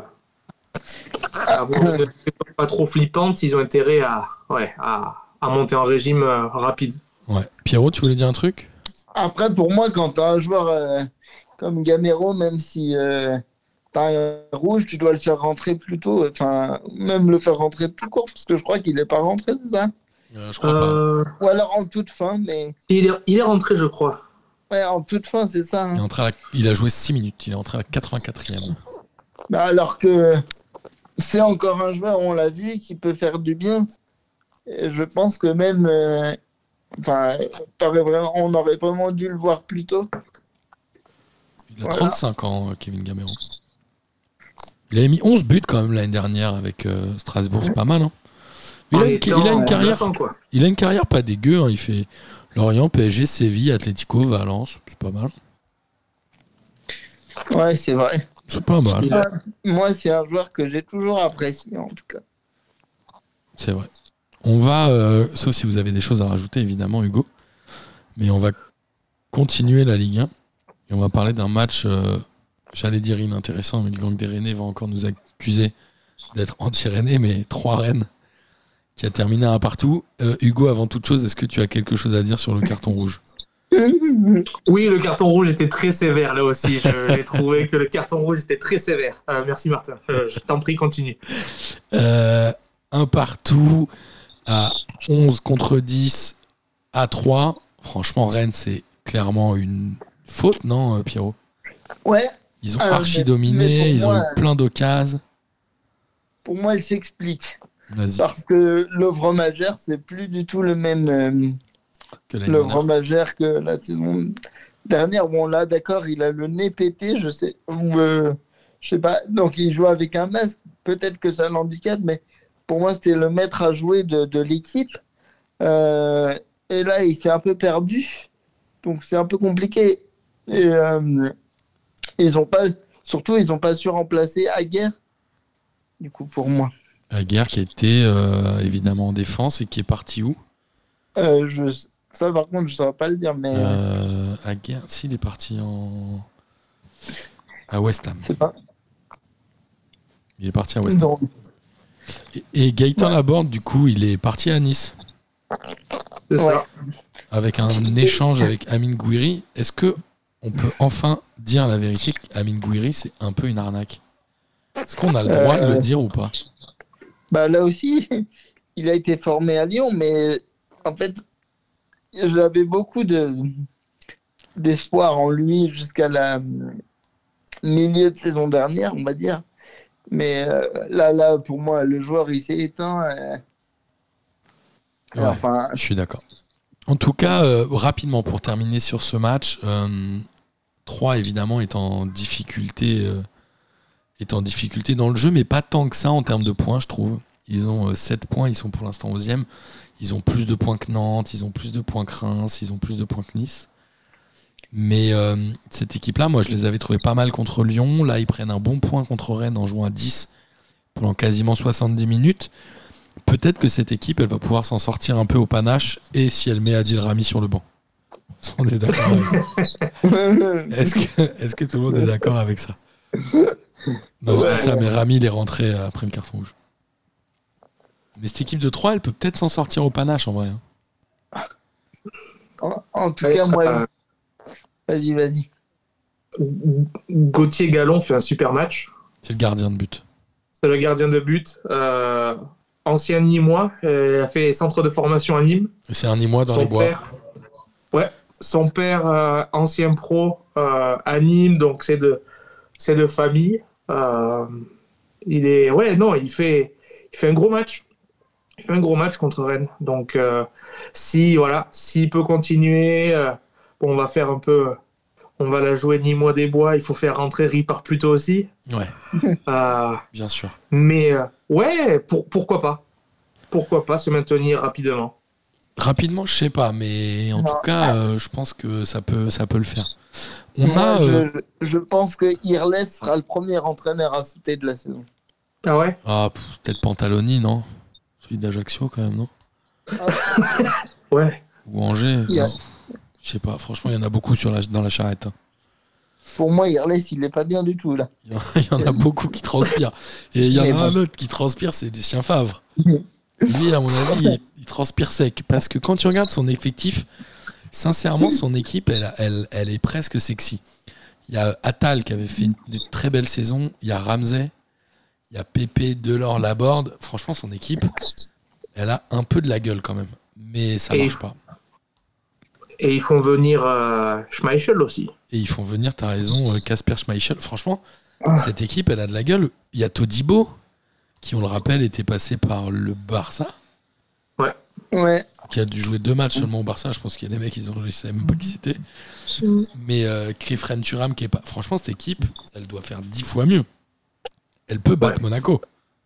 avoir une *coughs* pas trop flippante, ils ont intérêt à, ouais, à, à monter en régime euh, rapide. Ouais. Pierrot, tu voulais dire un truc? Après, pour moi, quand tu as un joueur euh, comme Gamero, même si euh, tu as un rouge, tu dois le faire rentrer plus tôt. Enfin, même le faire rentrer tout court, parce que je crois qu'il n'est pas rentré, c'est ça? Euh, Je crois Euh, Ou alors en toute fin, mais il, est, il est rentré, je crois. ouais, en toute fin, c'est ça. hein. Il, est entré à la- il a joué 6 minutes. Il est entré à la 84e. Bah, alors que c'est encore un joueur, on l'a vu, qui peut faire du bien. Je pense que même. euh, Enfin, t'aurais vraiment, on aurait vraiment dû le voir plus tôt. Il a Voilà. 35 ans, euh, Kevin Gamero. Il avait mis 11 buts quand même l'année dernière avec euh, Strasbourg. C'est pas mal. hein. Il, a une, étant il a une carrière, il a une carrière pas dégueu. hein. Il fait Lorient, PSG, Séville, Atlético, Valence. C'est pas mal. Ouais, c'est vrai. C'est pas mal. Moi, c'est un joueur que j'ai toujours apprécié, en tout cas. C'est vrai. On va, euh, sauf si vous avez des choses à rajouter, évidemment, Hugo, mais on va continuer la Ligue 1 et on va parler d'un match, euh, j'allais dire inintéressant, mais le gang des Rennais va encore nous accuser d'être anti-Rennais, mais trois Rennes qui a terminé un partout. Euh, Hugo, avant toute chose, est-ce que tu as quelque chose à dire sur le carton rouge? Oui, le carton rouge était très sévère là aussi. J'ai trouvé que le carton rouge était très sévère. Euh, merci Martin. Euh, je t'en prie, continue. Euh, Un partout à 11 contre 10 à 3. Franchement, Rennes, c'est clairement une faute, non, euh, Pierrot? Ouais, Ils ont Ah, archi dominé, ils ont eu plein d'occasions. pour moi, il s'explique. Parce que l'œuvre majeure, c'est plus du tout le même euh, l'œuvre majeure que la saison dernière. Bon, là, d'accord, il a le nez pété, je sais. Ou, euh, je sais pas. Donc, il joue avec un masque. Peut-être que ça l'handicape, mais pour moi, c'était le maître à jouer de, de l'équipe. Euh, et là, il s'est un peu perdu. Donc, c'est un peu compliqué. Et euh, ils ont pas, surtout, ils n'ont pas su remplacer Aguerre. Du coup, pour moi. Aguerre qui était euh, évidemment en défense et qui est parti où? Euh, je, ça, par contre, je ne saurais pas le dire, mais Aguerre, s'il est parti en. à West Ham. pas. Il est parti à West Ham. Non. Et, et Gaëtan Laborde, du coup, il est parti à Nice C'est Ouais. ça. avec un échange avec Amine Gouiri. Est-ce que on peut enfin dire la vérité qu'Amine Gouiri, c'est un peu une arnaque? Est-ce qu'on a le droit de Euh, le dire ou pas? Bah, là aussi, *laughs* il a été formé à Lyon, mais en fait, j'avais beaucoup de d'espoir en lui jusqu'à la milieu de saison dernière, on va dire. Mais euh, là, là, pour moi, le joueur, il s'est éteint. euh, Ouais. Enfin, Je suis d'accord. En tout cas, euh, rapidement pour terminer sur ce match, euh, 3 évidemment est en difficulté, est en difficulté dans le jeu, mais pas tant que ça en termes de points, je trouve. Ils ont 7 points, ils sont pour l'instant 11e. Ils ont plus de points que Nantes, ils ont plus de points que Reims, ils ont plus de points que Nice. Mais euh, cette équipe-là, moi, je les avais trouvés pas mal contre Lyon. Là, ils prennent un bon point contre Rennes en jouant à 10 pendant quasiment 70 minutes. Peut-être que cette équipe, elle va pouvoir s'en sortir un peu au panache et si elle met Adil Rami sur le banc. On est d'accord avec ça? Est-ce que, tout le monde est d'accord avec ça? Non, je dis ça, mais Rami, il est rentré après le carton rouge. Mais cette équipe de 3, elle peut peut-être s'en sortir au panache en vrai. hein. En, tout cas, moi, vas-y, vas-y. Gauthier Gallon fait un super match. C'est le gardien de but. C'est le gardien de but. Euh, ancien Nîmois. euh, il a fait centre de formation à Nîmes. C'est un Nîmois dans son les bois. père, ouais, son père, euh, ancien pro euh, à Nîmes, donc c'est de, c'est de famille. Euh, il est, ouais, non, il fait, il fait un gros match. Il fait un gros match contre Rennes. Donc, euh, si, voilà, s'il peut continuer, euh, on va faire un peu, on va la jouer Nîmois des Bois. Il faut faire rentrer Ripart plus tôt aussi. Ouais, *laughs* Euh, bien sûr. mais euh, ouais, pour, pourquoi pas Pourquoi pas se maintenir rapidement Rapidement, je sais pas, mais en Non. tout cas, euh, je pense que ça peut, ça peut le faire. On Moi, a. euh, je, je pense que Irles sera le premier entraîneur à sauter de la saison. Ah ouais? Ah, peut-être Pantaloni, non? Celui d'Ajaccio, quand même, non? *laughs* Ouais. Ou Angers Il y a- non Je sais pas, franchement, il y en a beaucoup sur la, dans la charrette. hein. Pour moi, Irles, il est pas bien du tout là. *laughs* Il y en- il y en a beaucoup qui transpirent. Et il y en a un autre qui transpire, c'est Lucien Favre. *laughs* Lui, à mon avis, il, il transpire sec. Parce que quand tu regardes son effectif, sincèrement, son équipe, elle, elle, elle est presque sexy. Il y a Attal qui avait fait une, une très belle saison. Il y a Ramsey. Il y a Pépé, Delors, Laborde. Franchement, son équipe, elle a un peu de la gueule quand même. Mais ça Et- marche pas. Et ils font venir euh, Schmeichel aussi. Et ils font venir, t'as raison, euh, Casper Schmeichel. Franchement, Ah. cette équipe, elle a de la gueule. Il y a Todibo, qui, on le rappelle, était passé par le Barça, Ouais. qui a dû jouer deux matchs seulement au Barça. Je pense qu'il y a des mecs, ils ne savaient même pas qui c'était. Mais euh, Thuram, qui est pas. Franchement, cette équipe, elle doit faire dix fois mieux. Elle peut battre Monaco.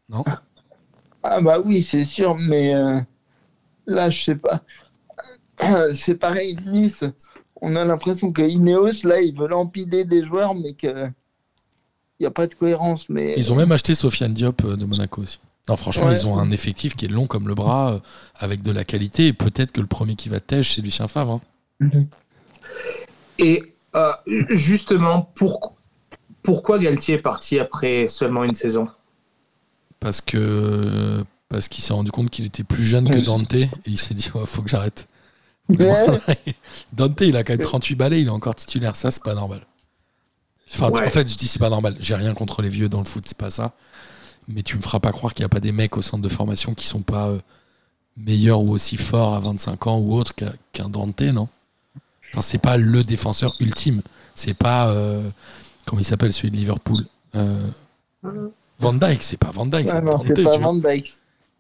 Non? Ah bah oui, c'est sûr, mais euh, là, je sais pas. *coughs* C'est pareil, Nice. On a l'impression que Ineos, là, ils veulent empiler des joueurs, mais que il n'y a pas de cohérence. Mais Ils ont même acheté Sofiane Diop euh, de Monaco aussi. Non, franchement, Ouais. ils ont un effectif qui est long comme le bras, euh, avec de la qualité. Et peut-être que le premier qui va tèche, c'est Lucien Favre. hein. Et euh, justement, pour- pourquoi Galtier est parti après seulement une saison? Parce que parce qu'il s'est rendu compte qu'il était plus jeune que Dante et il s'est dit ouais, faut que j'arrête. Ouais. *laughs* Dante il a quand même 38 balais, il est encore titulaire, ça c'est pas normal. Enfin Ouais. en fait je dis c'est pas normal, j'ai rien contre les vieux dans le foot, c'est pas ça. Mais tu me feras pas croire qu'il n'y a pas des mecs au centre de formation qui sont pas euh, meilleurs ou aussi forts à 25 ans ou autre qu'un Dante, non? Enfin c'est pas le défenseur ultime, c'est pas euh, comment il s'appelle celui de Liverpool Euh, Van Dyke, c'est pas Van Dyke, Ah c'est non, Dante, c'est pas. Van Dyke.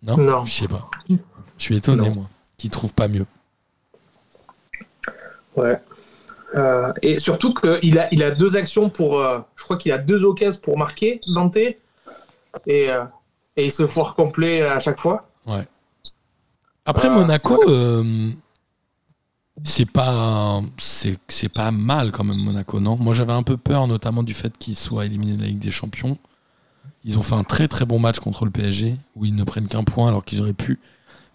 Non, Non. Je sais pas. Je suis étonné, Non. moi, qu'ils trouvent pas mieux. Ouais. Euh, et surtout qu'il a, il a deux actions pour. euh, je crois qu'il a deux occasions pour marquer, Dante. Et, euh, et il se foire complet à chaque fois. Après, Ah, Monaco, c'est pas, c'est, c'est pas mal quand même, Monaco, non? Moi, j'avais un peu peur, notamment du fait qu'ils soient éliminés de la Ligue des Champions. Ils ont fait un très très bon match contre le PSG, où ils ne prennent qu'un point alors qu'ils auraient pu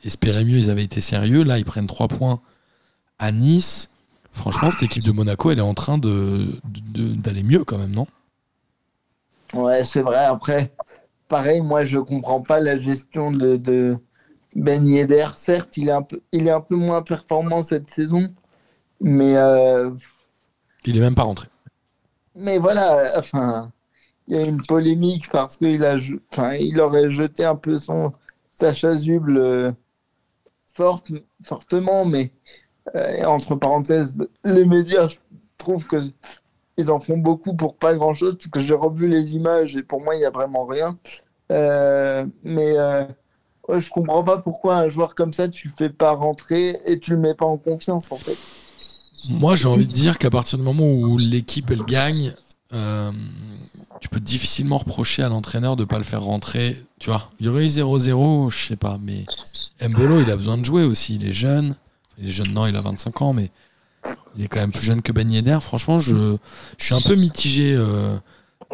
espérer mieux. Ils avaient été sérieux. Là, ils prennent trois points à Nice. Franchement, cette équipe de Monaco, elle est en train de, de- d'aller mieux quand même, non? Ouais, c'est vrai. Après, pareil, moi, je comprends pas la gestion de, de Ben Yedder. Certes, il est, un peu, il est un peu moins performant cette saison, mais, euh, Il est même pas rentré. mais voilà, enfin, il y a une polémique parce qu'il a, enfin, il aurait jeté un peu son sa chasuble euh, forte, fortement, mais euh, entre parenthèses, les médias, je trouve que ils en font beaucoup pour pas grand chose, parce que j'ai revu les images et pour moi, il n'y a vraiment rien. Euh, mais euh, ouais, je comprends pas pourquoi un joueur comme ça, tu le fais pas rentrer et tu le mets pas en confiance, en fait. Moi, j'ai envie de dire qu'à partir du moment où l'équipe elle gagne, euh, tu peux difficilement reprocher à l'entraîneur de pas le faire rentrer. Tu vois, il y aurait eu 0-0, je sais pas, mais Mbolo, il a besoin de jouer aussi. Il est jeune. Il est jeune, non, il a 25 ans, mais il est quand même plus jeune que Ben Yedder. Franchement, je, je suis un peu mitigé euh,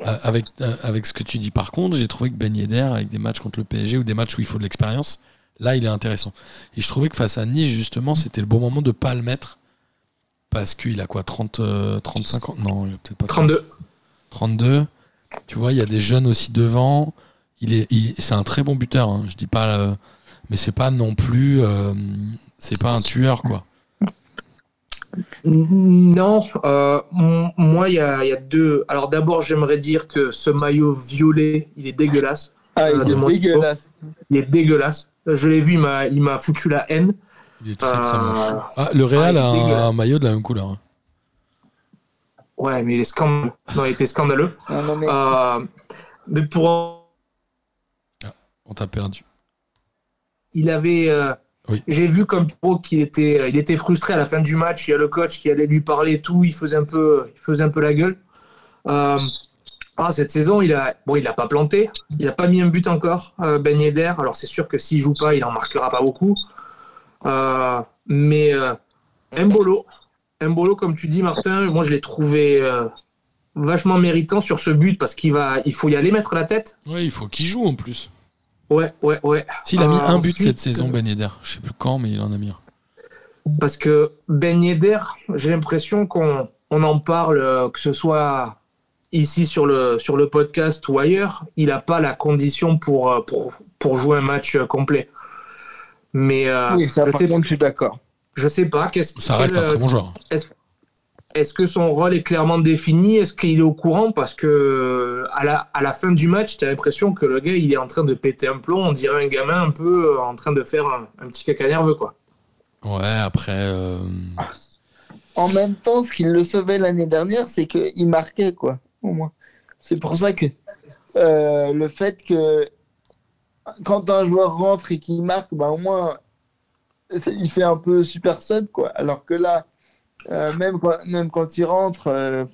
avec, avec ce que tu dis. Par contre, j'ai trouvé que Ben Yedder, avec des matchs contre le PSG ou des matchs où il faut de l'expérience, là, il est intéressant. Et je trouvais que face à Nice, justement, c'était le bon moment de pas le mettre. Parce qu'il a quoi 30, euh, 35 ans? Non, il a peut-être pas 30. 32. 32. Tu vois, il y a des jeunes aussi devant. Il est, c'est un très bon buteur. hein. Je dis pas, euh, mais c'est pas non plus, euh, c'est pas un tueur quoi. Non, euh, moi, il y a, il y a deux. Alors, d'abord, j'aimerais dire que ce maillot violet, il est dégueulasse. Ah, il Euh, est dégueulasse. Il est dégueulasse. Je l'ai vu, il m'a, foutu la haine. Il est très très Euh, moche. Ah, le Real est a un, maillot de la même couleur. hein. Ouais, mais il est scandaleux. Non, il était scandaleux. Non, non, mais Euh, mais pour On t'a perdu. il avait. euh, Oui. J'ai vu comme pro qu'il était, il était frustré à la fin du match. Il y a le coach qui allait lui parler et tout. Il faisait un peu, il faisait un peu la gueule. Euh, ah, cette saison, il a, bon, il a pas planté. Il a pas mis un but encore, euh, Ben Yedder. Alors c'est sûr que s'il joue pas, il en marquera pas beaucoup. Euh, mais euh, Mbolo, Mbolo, comme tu dis, Martin, moi je l'ai trouvé euh, vachement méritant sur ce but parce qu'il va, il faut y aller mettre la tête. Ouais, il faut qu'il joue en plus. Ouais, ouais, ouais. S'il a mis Euh, un but ensuite, cette saison, Ben Yedder. Je sais plus quand, mais il en a mis un. Parce que Ben Yedder, j'ai l'impression qu'on on en parle, euh, que ce soit ici sur le, sur le podcast ou ailleurs, il n'a pas la condition pour, euh, pour, pour jouer un match euh, complet. Mais oui, ça, je, par contre, je suis d'accord. je sais pas. qu'est-ce- Ça quel, reste un très bon joueur. Est-ce que son rôle est clairement défini? Est-ce qu'il est au courant? Parce que à la, à la fin du match, tu as l'impression que le gars, il est en train de péter un plomb. On dirait un gamin un peu euh, en train de faire un, un petit caca nerveux, quoi. Ouais, après. euh, En même temps, ce qui le sauvait l'année dernière, c'est qu'il marquait, quoi, au moins. C'est pour ça que euh, le fait que quand un joueur rentre et qu'il marque, bah, au moins, c'est- il fait un peu super sub, quoi. Alors que là, euh, même, quand, même quand il rentre, euh,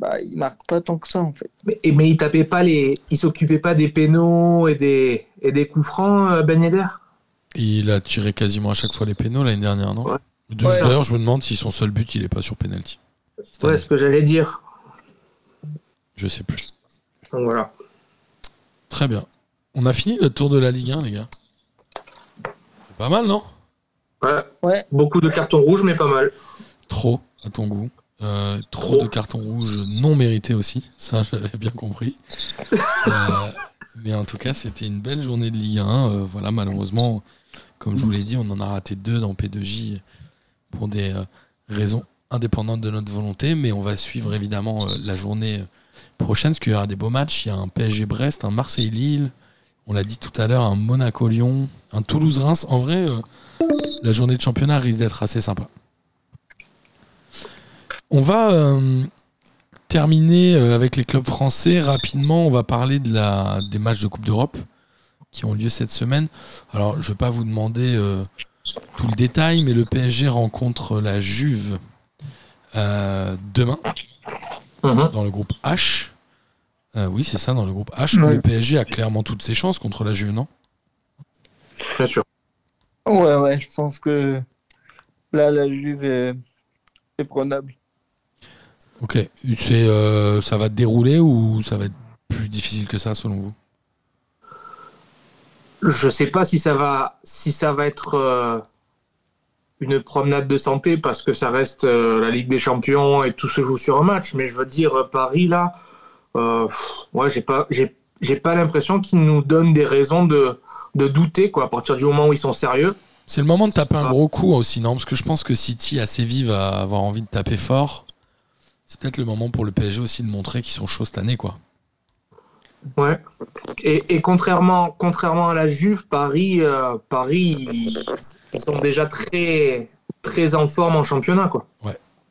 bah, il marque pas tant que ça, en fait. Mais, mais il tapait pas les, il s'occupait pas des pénaux et des, et des coups francs, euh, Ben Yedder? Il a tiré quasiment à chaque fois les pénaux l'année dernière, non? Ouais. D'ailleurs, je me demande si son seul but, il est pas sur penalty. Ouais, année. ce que j'allais dire. Je sais plus. Donc voilà. Très bien. On a fini notre tour de la Ligue 1, les gars. C'est pas mal, non? Ouais. Ouais. Beaucoup de cartons rouges, mais pas mal. Trop, à ton goût. Euh, trop Trop. de cartons rouges non mérités aussi. Ça, *laughs* j'avais bien compris. Euh, mais en tout cas, c'était une belle journée de Ligue 1. Euh, voilà, malheureusement, comme je vous l'ai dit, on en a raté deux dans P2J pour des euh, raisons indépendantes de notre volonté. Mais on va suivre évidemment euh, la journée prochaine, parce qu'il y aura des beaux matchs. Il y a un PSG-Brest, un Marseille-Lille. On l'a dit tout à l'heure, un Monaco-Lyon, un Toulouse-Reims. En vrai, euh, la journée de championnat risque d'être assez sympa. On va euh, terminer euh, avec les clubs français. Rapidement, on va parler de la, des matchs de Coupe d'Europe qui ont lieu cette semaine. Alors, je ne vais pas vous demander euh, tout le détail, mais le PSG rencontre la Juve demain Mhm. dans le groupe H. Euh, oui, c'est ça, dans le groupe H. Ouais. Le PSG a clairement toutes ses chances contre la Juve, non? Bien sûr. Ouais, ouais, je pense que là, la Juve est, est prenable. Ok. C'est, euh, ça va dérouler ou ça va être plus difficile que ça, selon vous? Je sais pas si ça va, si ça va être euh, une promenade de santé parce que ça reste euh, la Ligue des Champions et tout se joue sur un match. Mais je veux dire, Paris, là, euh, ouais, j'ai pas, j'ai, j'ai pas l'impression qu'ils nous donnent des raisons de, de douter, quoi, à partir du moment où ils sont sérieux. C'est le moment de taper un Ah. gros coup aussi, non? Parce que je pense que City, assez Séville, va avoir envie de taper fort. C'est peut-être le moment pour le PSG aussi de montrer qu'ils sont chauds cette année, quoi. Ouais. Et, et contrairement, contrairement à la Juve, Paris, euh, Paris, ils, ils sont déjà très, très en forme en championnat, quoi.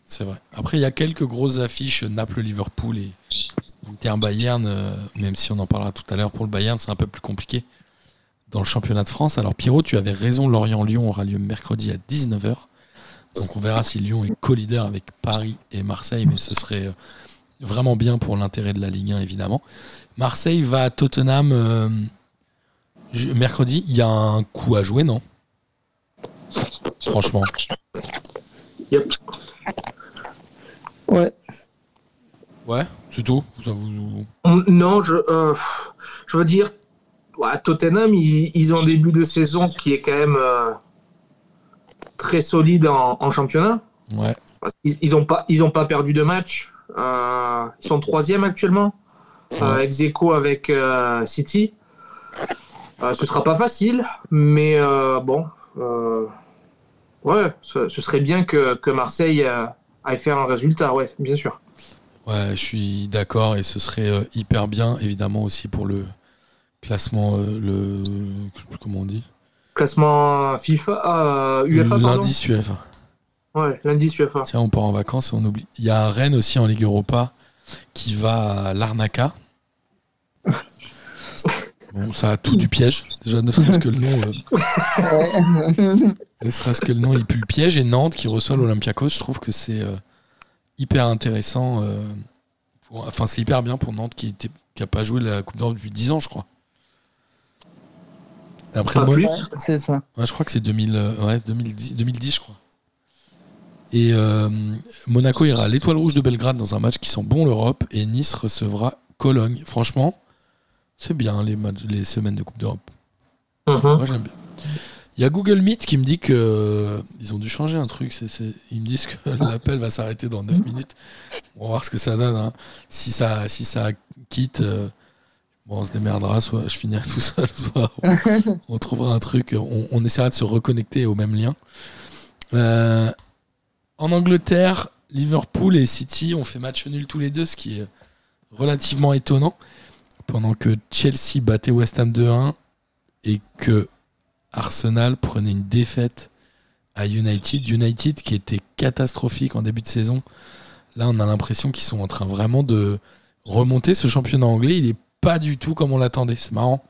C'est vrai. Après, il y a quelques grosses affiches Naples-Liverpool et Inter-Bayern, euh, même si on en parlera tout à l'heure pour le Bayern, c'est un peu plus compliqué dans le championnat de France. Alors, Pierrot, tu avais raison, Lorient-Lyon aura lieu mercredi à 19h. Donc, on verra si Lyon est co-leader avec Paris et Marseille, mais ce serait euh, vraiment bien pour l'intérêt de la Ligue 1, évidemment. Marseille va à Tottenham euh, je- mercredi. Il y a un coup à jouer, non? Franchement. Yep. Ouais. Ouais, c'est tout. Ça vous... Non, je, euh, je veux dire, ouais, Tottenham, ils, ils ont un début de saison qui est quand même euh, très solide en, en championnat. Ouais. Ils, ils ont pas, ils ont pas perdu de match. Euh, ils sont troisième actuellement. euh, ex aequo avec City. Ce sera pas facile, mais bon, ouais, ce, ce serait bien que, que Marseille aille faire un résultat, ouais, bien sûr. Ouais, je suis d'accord et ce serait euh, hyper bien, évidemment aussi pour le classement, euh, le comment on dit, Classement FIFA, euh, UEFA, l'indice UEFA. Ouais, l'indice UEFA. Tiens, on part en vacances et on oublie. Il y a Rennes aussi en Ligue Europa qui va à Larnaca. *laughs* Bon, ça a tout du piège. Déjà, ne serait-ce que le nom, euh, *laughs* ne serait-ce que le nom, il pue le piège. Et Nantes qui reçoit l'Olympiakos, je trouve que c'est euh, hyper intéressant. euh, pour- enfin, c'est hyper bien pour Nantes qui était, qui a pas joué la Coupe d'Europe depuis 10 ans, je crois. Après, moi, c'est ça. Ouais, je crois que c'est 2000, euh, ouais, 2010, 2010, je crois. Et euh, Monaco ira à l'Étoile Rouge de Belgrade dans un match qui sent bon l'Europe et Nice recevra Cologne. Franchement, c'est bien les, matchs, les semaines de Coupe d'Europe. Mhm. Moi j'aime bien. Il y a Google Meet qui me dit que euh, ils ont dû changer un truc. c'est- c'est- ils me disent que l'appel va s'arrêter dans 9 *laughs* minutes. On va voir ce que ça donne. hein. Si, ça, si ça quitte, euh, bon, on se démerdera. Soit je finirai tout seul, *laughs* soit on, *laughs* on trouvera un truc. On, on essaiera de se reconnecter au même lien. Euh, en Angleterre, Liverpool et City ont fait match nul tous les deux, ce qui est relativement étonnant. Pendant que Chelsea battait West Ham 2-1 et que Arsenal prenait une défaite à United. United qui était catastrophique en début de saison. Là, on a l'impression qu'ils sont en train vraiment de remonter. Ce championnat anglais, il est pas du tout comme on l'attendait. C'est marrant.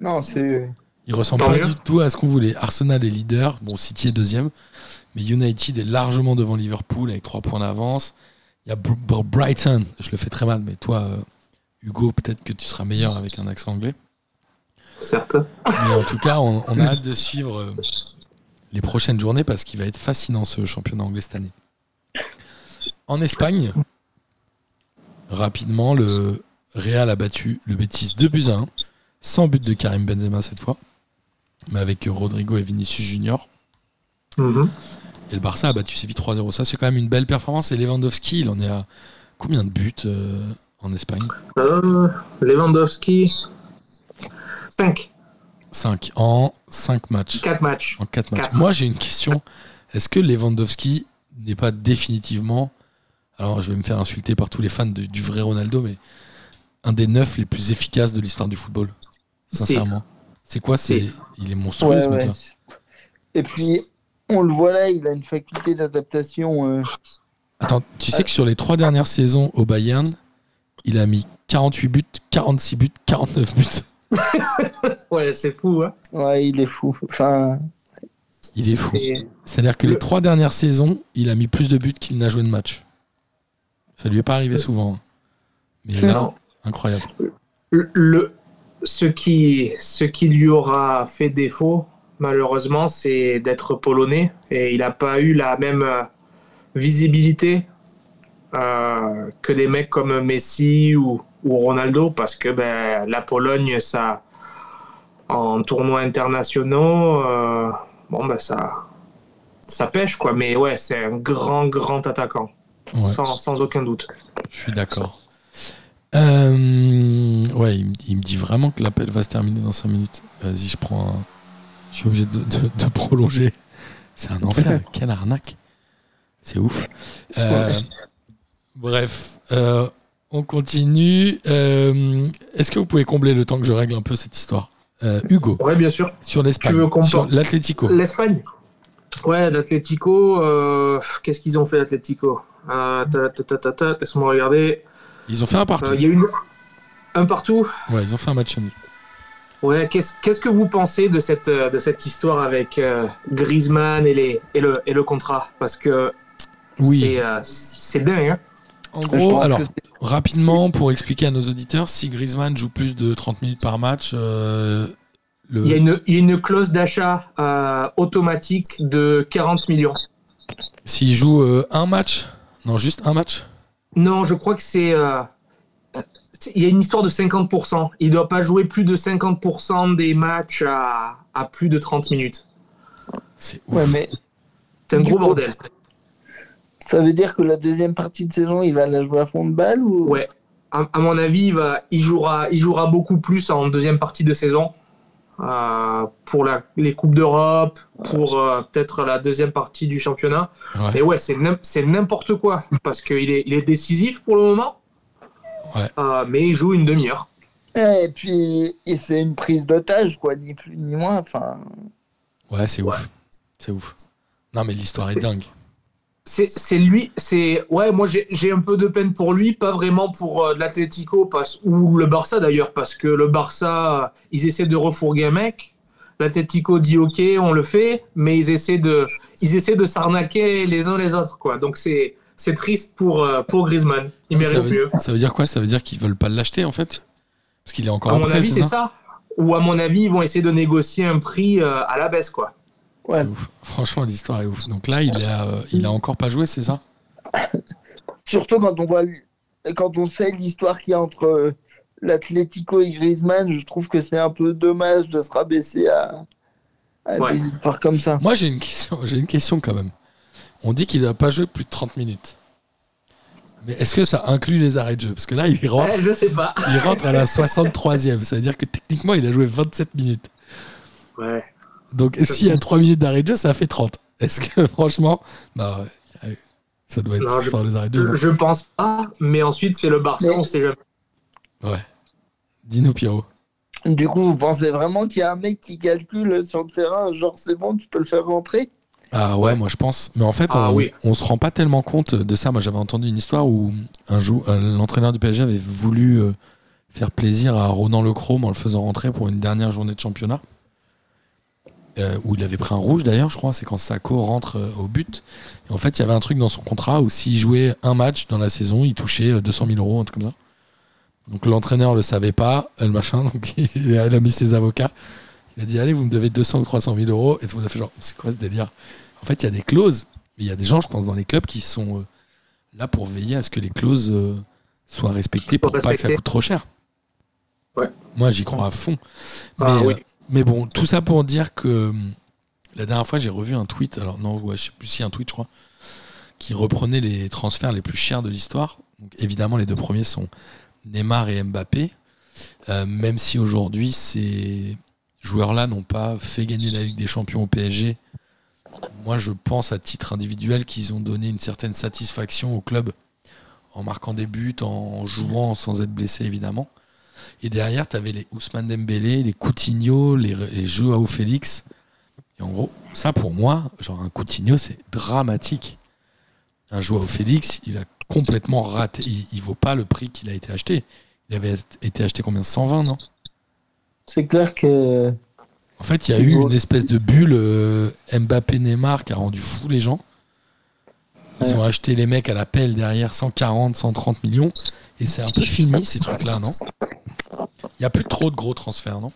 Non, c'est. Il ressemble pas du tout à ce qu'on voulait. Arsenal est leader, bon, City est deuxième, mais United est largement devant Liverpool avec trois points d'avance. Il y a Br- Br- Brighton, je le fais très mal, mais toi, euh, Hugo, peut-être que tu seras meilleur avec un accent anglais. Certes. Mais en tout cas, on, on a hâte de suivre euh, les prochaines journées parce qu'il va être fascinant ce championnat anglais cette année. En Espagne, rapidement, le Real a battu le Betis 2 buts à 1, sans but de Karim Benzema cette fois, mais avec Rodrigo et Vinicius Junior. Mhm. Et le Barça a battu Séville 3-0. Ça, c'est quand même une belle performance. Et Lewandowski, il en est à combien de buts euh, en Espagne? Euh, Lewandowski. 5. 5 en 5 matchs. 4 matchs. En 4 matchs. Quatre. Moi, j'ai une question. Est-ce que Lewandowski n'est pas définitivement, alors je vais me faire insulter par tous les fans de- du vrai Ronaldo, mais un des neuf les plus efficaces de l'histoire du football? Sincèrement. C'est quoi? C'est. Il est monstrueux Ouais, ce ouais. Et puis, on le voit là, il a une faculté d'adaptation. euh, Attends, tu sais que sur les trois dernières saisons au Bayern, il a mis 48 buts, 46 buts, 49 buts. *laughs* Ouais, c'est fou, hein. Ouais, il est fou. Enfin, Il est fou. C'est- C'est-à-dire que les Le- trois dernières saisons, il a mis plus de buts qu'il n'a joué de match. Ça lui est pas arrivé souvent. hein. Mais là, Non. incroyable. Le, le- ce, qui, ce qui lui aura fait défaut, malheureusement, c'est d'être polonais. Et il n'a pas eu la même euh, visibilité euh, que des mecs comme Messi ou, ou Ronaldo, parce que ben, la Pologne, ça, en tournois internationaux, euh, bon, ben, ça, ça pêche, quoi. Mais ouais, c'est un grand, grand attaquant, Ouais. sans, sans aucun doute. Je suis d'accord. Euh, ouais, il, me- il me dit vraiment que l'appel va se terminer dans 5 minutes. Vas-y, je prends un... Je suis obligé de, de- de prolonger. C'est un enfer. *laughs* Quelle arnaque. C'est ouf. Euh, Bref, euh, on continue. Euh, Est-ce que vous pouvez combler le temps que je règle un peu cette histoire Euh, Hugo, Ouais, bien sûr. sur l'Espagne, Tu veux qu'on sur l'Atlético. L'Espagne? Ouais, l'Atlético, euh, qu'est-ce qu'ils ont fait l'Atlético? Ta, ta, ta, ta, ta, Laisse-moi regarder. Ils ont fait un partout. Il y a une... un partout? Ouais, ils ont fait un match nul. Ouais, qu'est-ce qu'est-ce que vous pensez de cette, de cette histoire avec Griezmann et, les, et, le, et le contrat? Parce que Oui. c'est c'est dingue. Hein En gros, alors, rapidement, pour expliquer à nos auditeurs, si Griezmann joue plus de 30 minutes par match, euh, le... il, y a une, il y a une clause d'achat euh, automatique de 40 millions. s'il joue euh, un match, non, juste un match, Non, je crois que c'est. euh, il y a une histoire de 50%. Il ne doit pas jouer plus de 50% des matchs à, à plus de 30 minutes. c'est ouf. Ouais, mais C'est un gros bordel. Ça veut dire que la deuxième partie de saison, il va la jouer à fond de balle ou? Ouais. à, à mon avis, il, va, il, jouera, il jouera beaucoup plus en deuxième partie de saison. Euh, pour la, les Coupes d'Europe, pour euh, peut-être la deuxième partie du championnat. Ouais. Et ouais, c'est n'im- c'est n'importe quoi parce qu'il est, il est décisif pour le moment, Ouais. Euh, mais il joue une demi-heure. Et puis, et c'est une prise d'otage, quoi, ni plus ni moins. Enfin, Ouais, c'est ouf. C'est ouf. Non, mais l'histoire est dingue. C'est lui, c'est. Ouais, moi j'ai un peu de peine pour lui, pas vraiment pour euh, l'Atlético parce- ou le Barça d'ailleurs, parce que le Barça, ils essaient de refourguer un mec. L'Atlético dit ok, on le fait, mais ils essaient de, ils essaient de s'arnaquer les uns les autres, quoi. Donc c'est c'est triste pour, euh, pour Griezmann. Il ça, mérite mieux. veut, ça veut dire quoi? Ça veut dire qu'ils veulent pas l'acheter en fait? Parce qu'il est encore À en mon prêt, avis, c'est c'est ça, ça. Ou à mon avis, ils vont essayer de négocier un prix euh, à la baisse, quoi. Ouais. C'est ouf. Franchement, l'histoire est ouf. Donc là, il a, euh, il a encore pas joué, c'est ça? *laughs* Surtout quand on voit, quand on sait l'histoire qu'il y a entre euh, l'Atlético et Griezmann, je trouve que c'est un peu dommage de se rabaisser à, à Ouais. des histoires comme ça. Moi, j'ai une question. J'ai une question quand même. On dit qu'il n'a pas joué plus de 30 minutes. Mais est-ce que ça inclut les arrêts de jeu? Parce que là, il *laughs* rentre, Ouais, je sais pas. il rentre à la 63e. Ça veut dire que techniquement, il a joué 27 minutes. Ouais. Donc, s'il y a 3 minutes d'arrêt de jeu, ça fait 30. Est-ce que, *laughs* franchement, non, ouais, ça doit être Non, je- sans les arrêts de jeu. Je, je pense pas, mais ensuite c'est le Barça, Mais- on sait jamais. Ouais. Dis-nous, Pierrot. Du coup, vous pensez vraiment qu'il y a un mec qui calcule sur le terrain, genre c'est bon, tu peux le faire rentrer? Ah ouais, moi je pense. Mais en fait, Ah on, oui. on se rend pas tellement compte de ça. Moi, j'avais entendu une histoire où un jour, euh, l'entraîneur du PSG avait voulu euh, faire plaisir à Ronan Lechrome en le faisant rentrer pour une dernière journée de championnat. Euh, où il avait pris un rouge d'ailleurs, je crois. C'est quand Sako rentre euh, au but. Et en fait, il y avait un truc dans son contrat où s'il jouait un match dans la saison, il touchait euh, 200 000 euros, un truc comme ça. Donc l'entraîneur le savait pas, euh, le machin. *laughs* Donc il a il a mis ses avocats. Il a dit Allez, vous me devez 200 ou 300 000 euros. Et tout le monde a fait genre C'est quoi ce délire? En fait, il y a des clauses. Mais il y a des gens, je pense, dans les clubs qui sont euh, là pour veiller à ce que les clauses soient respectées pour pas que ça coûte trop cher. Ouais. Moi, j'y crois à fond. Ah mais, oui. Mais bon, tout ça pour dire que la dernière fois, j'ai revu un tweet. Alors, non, ouais, je sais plus si un tweet, je crois, qui reprenait les transferts les plus chers de l'histoire. Donc, évidemment, les deux premiers sont Neymar et Mbappé. Euh, même si aujourd'hui, ces joueurs-là n'ont pas fait gagner la Ligue des Champions au PSG, moi je pense à titre individuel qu'ils ont donné une certaine satisfaction au club en marquant des buts, en jouant sans être blessé évidemment. Et derrière, tu avais les Ousmane Dembélé, les Coutinho, les, les Joao Félix. Et en gros, ça pour moi, genre un Coutinho, c'est dramatique. Un Joao Félix, il a complètement raté. Il, il vaut pas le prix qu'il a été acheté. Il avait été acheté combien? 120, non? C'est clair que. En fait, il y a eu une espèce de bulle euh, Mbappé-Neymar qui a rendu fou les gens. Ils ont acheté les mecs à la pelle derrière 140, 130 millions. Et c'est un peu fini ces trucs-là, non? Il n'y a plus trop de gros transferts, non?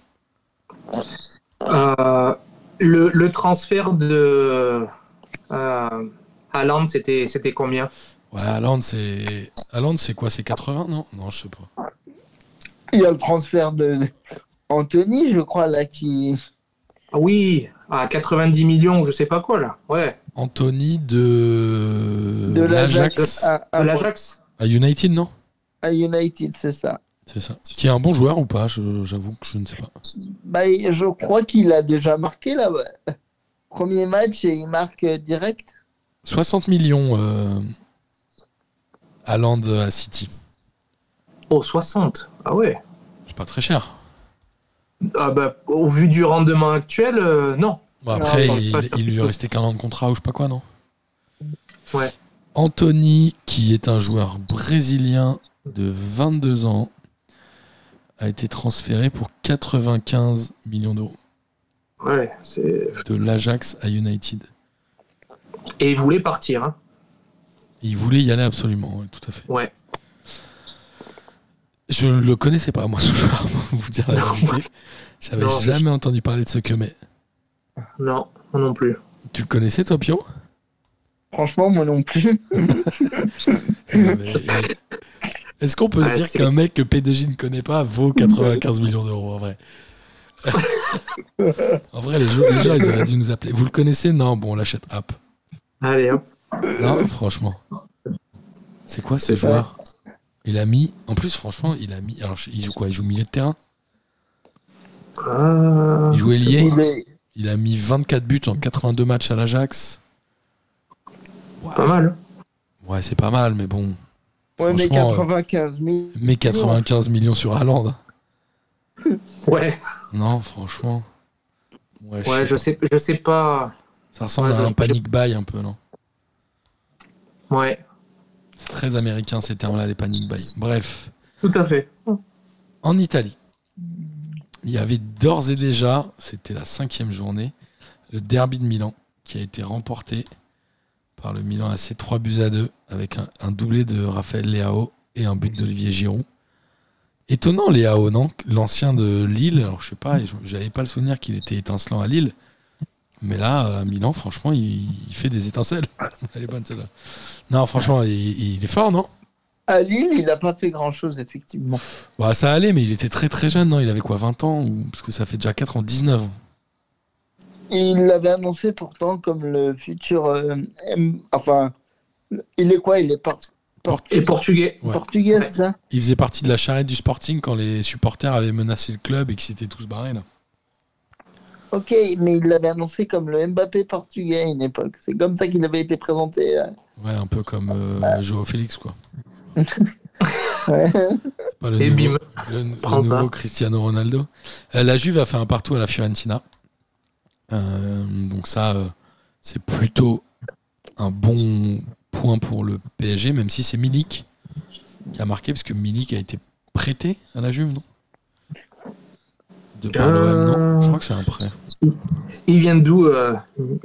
Euh, le, le transfert de euh, Haaland, c'était c'était combien? Ouais, Haaland, c'est. Haaland, c'est quoi? C'est 80 Non? Non, je sais pas. Il y a le transfert de Anthony, je crois, là, qui. Ah Oui, à 90 millions, je sais pas quoi là. Ouais, Anthony de. De l'Ajax. à, de à- l'Ajax. À United, non? À United, c'est ça. C'est ça. Qui est un bon joueur ou pas Je- J'avoue que je ne sais pas. Bah, je crois qu'il a déjà marqué là. Premier match et il marque direct. 60 millions euh, Haaland à City. Oh, 60. Ah ouais. C'est pas très cher. Ah bah, au vu du rendement actuel, euh, non. Bon, après, Non, il, il lui restait qu'un an de contrat ou je sais pas quoi, non Ouais. Anthony, qui est un joueur brésilien de 22 ans, a été transféré pour 95 millions d'euros Ouais, c'est. de l'Ajax à United. Et il voulait partir, hein. Il voulait y aller absolument, ouais, tout à fait. Ouais. Je ne le connaissais pas, moi, *laughs* ce joueur, pour vous dire la Non. vérité. J'avais Non, je- jamais entendu parler de ce que mais. Non, moi non plus. Tu le connaissais, toi, Pio? Franchement, moi non plus. *laughs* Euh, mais- *laughs* Est-ce qu'on peut se dire qu'un mec que P2J ne connaît pas vaut *laughs* 95 millions d'euros en vrai? *laughs* En vrai, les, gens- les gens, ils auraient dû nous appeler. Vous le connaissez? Non, bon, on l'achète app. Allez, hop. Non, franchement. C'est quoi ce joueur? Il a mis. En plus, franchement, il a mis. Alors, il joue quoi? Il joue milieu de terrain? Euh, Il joue ailier? Il a mis 24 buts en 82 matchs à l'Ajax. Pas mal. Ouais, c'est pas mal, mais bon. Ouais, mais Franchement, 95 000. Mais 95 millions sur Haaland. *laughs* Ouais, Non, franchement. Ouais, ouais, je sais sais, je sais pas. Ça ressemble Ouais, à un panic buy un peu, non? Ouais, C'est très américain ces termes-là, les panic buy. Bref. tout à fait. En Italie, il y avait d'ores et déjà, c'était la cinquième journée, le derby de Milan qui a été remporté par le Milan AC 3 buts à 2 avec un, un doublé de Raphaël Leao et un but d'Olivier Giroud. Étonnant Leao, non? L'ancien de Lille, alors je sais pas, j'avais pas le souvenir qu'il était étincelant à Lille. Mais là, à Milan, franchement, il, il fait des étincelles. *laughs* Elle est bonne celle-là. Non, franchement, il, il est fort, non? À Lille, il n'a pas fait grand-chose, effectivement. Bah, ça allait, mais il était très très jeune, non? Il avait quoi, 20 ans ou... Parce que ça fait déjà 4 ans, 19 ans. Il l'avait annoncé pourtant comme le futur. euh, M- enfin, il est quoi Il est par- Et portugais. Ouais. portugais, Ouais. c'est ça? Il faisait partie de la charrette du Sporting quand les supporters avaient menacé le club et qu'ils s'étaient tous barrés là. Ok, mais il l'avait annoncé comme le Mbappé portugais à une époque. C'est comme ça qu'il avait été présenté. euh. Ouais, un peu comme euh, Joao Félix quoi. *laughs* Ouais. C'est pas le Et nouveau, bim. le, le nouveau Cristiano Ronaldo. Euh, la Juve a fait un partout à la Fiorentina. Euh, donc ça, euh, c'est plutôt un bon point pour le PSG, même si c'est Milik qui a marqué, parce que Milik a été prêté à la Juve, non? De par l'OM, non? Je crois que c'est un prêt. Il vient d'où, euh,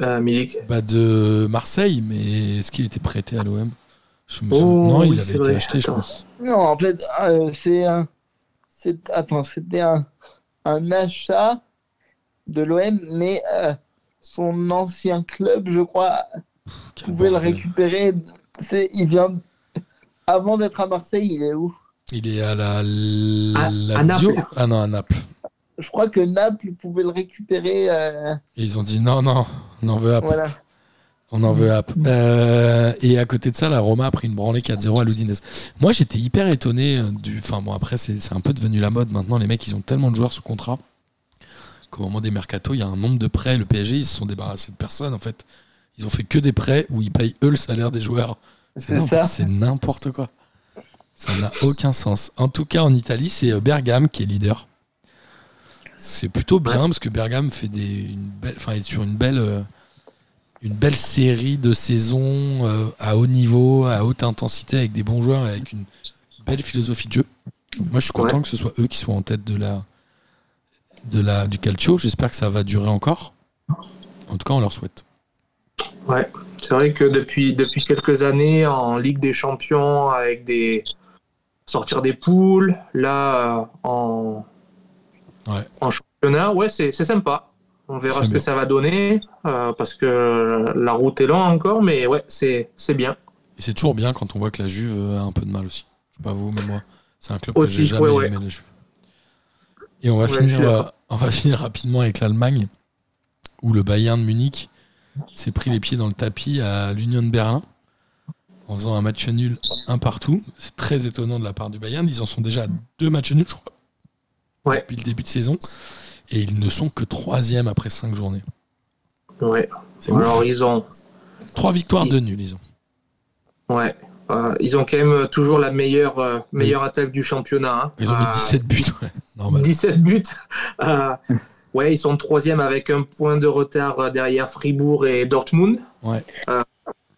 euh, Milik? Bah de Marseille, mais est-ce qu'il était prêté à l'OM Je me Oh, Non, il avait été vrai. acheté, je pense. Non, en fait, euh, c'est un. c'est- Attends, c'était un, un achat de l'OM, mais euh, son ancien club, je crois, Quel pouvait le récupérer. C'est, il vient. Avant d'être à Marseille, il est où? Il est à la à Lazio. Naples. Ah non, à Naples. Je crois que Naples pouvait le récupérer. euh, Et ils ont dit non, non, on en veut App. voilà. On en veut App. Euh, et à côté de ça, la Roma a pris une branlée 4-0 à l'Udinese. Moi, j'étais hyper étonné euh, du. Enfin, bon, après, c'est c'est un peu devenu la mode maintenant. Les mecs, ils ont tellement de joueurs sous contrat qu'au moment des mercato, il y a un nombre de prêts. Le PSG, ils se sont débarrassés de personne, en fait. Ils ont fait que des prêts où ils payent eux le salaire des joueurs. C'est n'importe- ça. C'est n'importe quoi. Ça n'a aucun sens. En tout cas, en Italie, c'est euh, Bergame qui est leader. C'est plutôt bien parce que Bergame fait des, une belle, enfin, est sur une belle, euh, une belle série de saisons euh, à haut niveau, à haute intensité, avec des bons joueurs et avec une belle philosophie de jeu. Donc moi, je suis content Ouais. que ce soit eux qui soient en tête de la, de la, du calcio. J'espère que ça va durer encore. En tout cas, on leur souhaite. Ouais, c'est vrai que depuis, depuis quelques années, en Ligue des Champions, avec des. sortir des poules, là, euh, en. Ouais. En championnat, ouais, c'est sympa. On verra ce bien. que ça va donner, euh, parce que la route est longue encore, mais ouais, c'est bien. Et c'est toujours bien quand on voit que la Juve a un peu de mal aussi. Je sais pas vous, mais moi, c'est un club que Aussi, j'ai jamais ouais, ouais. aimé la Juve. Et on va, Ouais, finir, euh, d'accord. on va *laughs* finir rapidement avec l'Allemagne, où le Bayern de Munich s'est pris les pieds dans le tapis à l'Union de Berlin en faisant un match nul un partout. C'est très étonnant de la part du Bayern. Ils en sont déjà à deux matchs nuls, je crois, Ouais. depuis le début de saison. Et ils ne sont que troisième après cinq journées. Ouais. Ouf. Alors, ils ont. Trois victoires ils- de nul, ils ont. Ouais. Euh, ils ont quand même toujours la meilleure, euh, meilleure attaque du championnat. hein. Ils ont mis Euh, 17 buts, ouais. Normal. 17 buts. Euh, ouais, ils sont troisième avec un point de retard euh, derrière Fribourg et Dortmund. Ouais. Euh,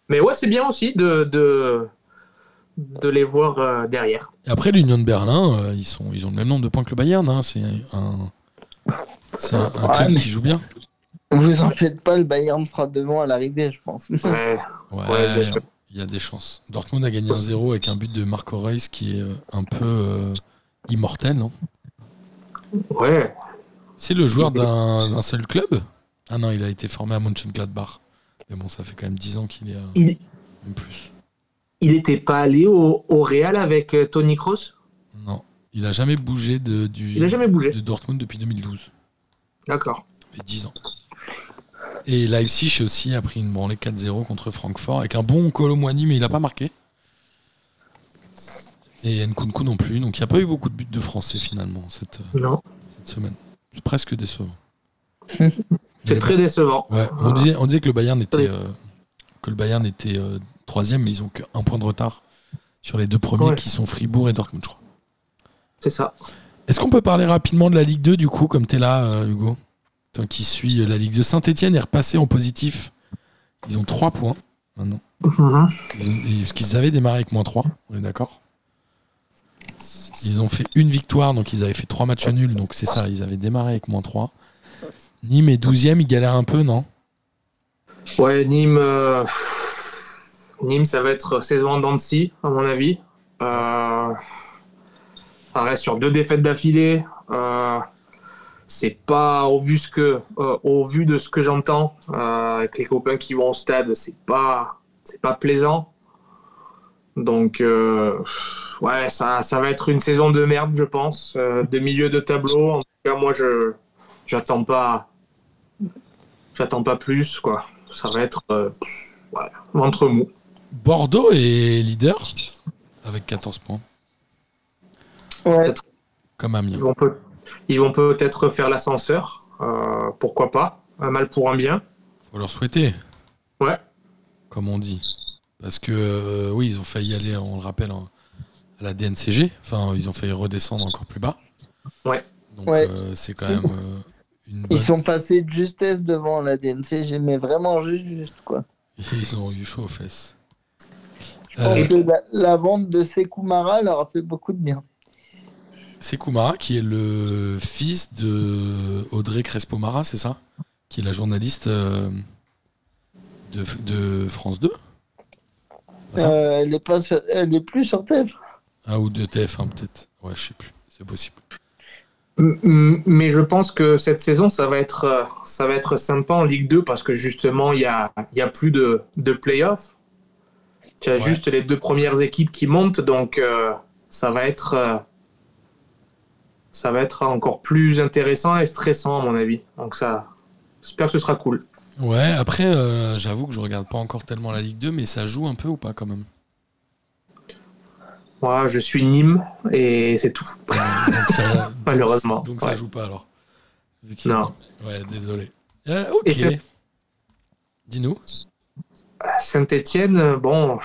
mais ouais, c'est bien aussi de, de, de les voir euh, derrière. Et après, l'Union de Berlin, euh, ils, sont, ils ont le même nombre de points que le Bayern. hein. C'est un, c'est un, un Ouais, club mais- qui joue bien. Vous en faites pas, le Bayern sera devant à l'arrivée, je pense. Ouais, Ouais, Ouais, bien sûr. Il y a des chances. Dortmund a gagné 1-0 avec un but de Marco Reus qui est euh, un peu euh, immortel, non? Ouais. C'est le joueur d'un seul club? Ah non, il a été formé à Mönchengladbach. Mais bon, ça fait quand même 10 ans qu'il est à Il même plus. il était pas allé au, au Real avec euh, Tony Kroos? Non, il a jamais bougé de, du, Il a jamais bougé. de Dortmund depuis 2012. D'accord. Ça fait 10 ans. Et Leipzig aussi a pris une branlée 4-0 contre Francfort avec un bon Colomwani, mais il n'a pas marqué. Et Nkunku non plus. Donc il n'y a pas eu beaucoup de buts de Français finalement cette, Non, cette semaine. C'est presque décevant. *laughs* c'est très décevant. Ouais, on, disait, on disait que le Bayern était, euh, que le Bayern était euh, troisième, mais ils ont qu'un point de retard sur les deux premiers Ouais. qui sont Fribourg et Dortmund, je crois. C'est ça. Est-ce qu'on peut parler rapidement de la Ligue 2 du coup, comme tu es là, euh, Hugo? Qui suis la Ligue 2. Saint-Etienne est repassé en positif. Ils ont 3 points maintenant. Mhm. Ils ont- parce qu'ils avaient démarré avec moins 3, on est d'accord? Ils ont fait une victoire, donc ils avaient fait 3 matchs nuls, donc c'est ça, ils avaient démarré avec moins 3. Nîmes est 12ème, ils galèrent un peu, non? Ouais, Nîmes, euh, Nîmes, ça va être saison en de à mon avis. Euh, ça reste sur deux défaites d'affilée. Euh, c'est pas au vu, ce que, euh, au vu de ce que j'entends euh, avec les copains qui vont au stade, c'est pas, c'est pas plaisant. Donc, euh, ouais, ça, ça va être une saison de merde, je pense, euh, de milieu de tableau. En tout cas, moi, je j'attends pas, j'attends pas plus, quoi. Ça va être euh, ouais, ventre mou. Bordeaux est leader avec 14 points, Ouais. comme Amiens. peut, ils vont peut-être faire l'ascenseur, euh, pourquoi pas. Un mal pour un bien. Faut leur souhaiter, Ouais, comme on dit. Parce que, euh, oui, ils ont failli aller, on le rappelle, en- à la DNCG. Enfin, ils ont failli redescendre encore plus bas. Ouais. Donc, Ouais. euh, c'est quand même euh, une bonne... Ils sont passés de justesse devant la DNCG, mais vraiment juste, juste quoi. Ils ont eu chaud aux fesses. Je pense que la, la vente de Sekoumara leur a fait beaucoup de bien. C'est Koumara qui est le fils de Audrey Crespo-Mara, c'est ça? Qui est la journaliste euh, de, de France 2 C'est ça? Euh, elle, est pas sur- elle est plus sur TF. Ah, ou de TF1 peut-être. Ouais, je sais plus. C'est possible. Mais je pense que cette saison, ça va être, euh, ça va être sympa en Ligue 2 parce que justement, il n'y a, il y a plus de, de playoffs. Tu as Ouais. juste les deux premières équipes qui montent, donc euh, ça va être. Ça va être encore plus intéressant et stressant à mon avis. Donc ça, j'espère que ce sera cool. Ouais, après, euh, j'avoue que je regarde pas encore tellement la Ligue 2, mais ça joue un peu ou pas quand même? Moi, je suis Nîmes et c'est tout. Donc ça, *laughs* Malheureusement, Donc, ça ouais. joue pas alors. Non. Ouais, désolé. Euh, ok. Dis-nous. Saint-Etienne, bon,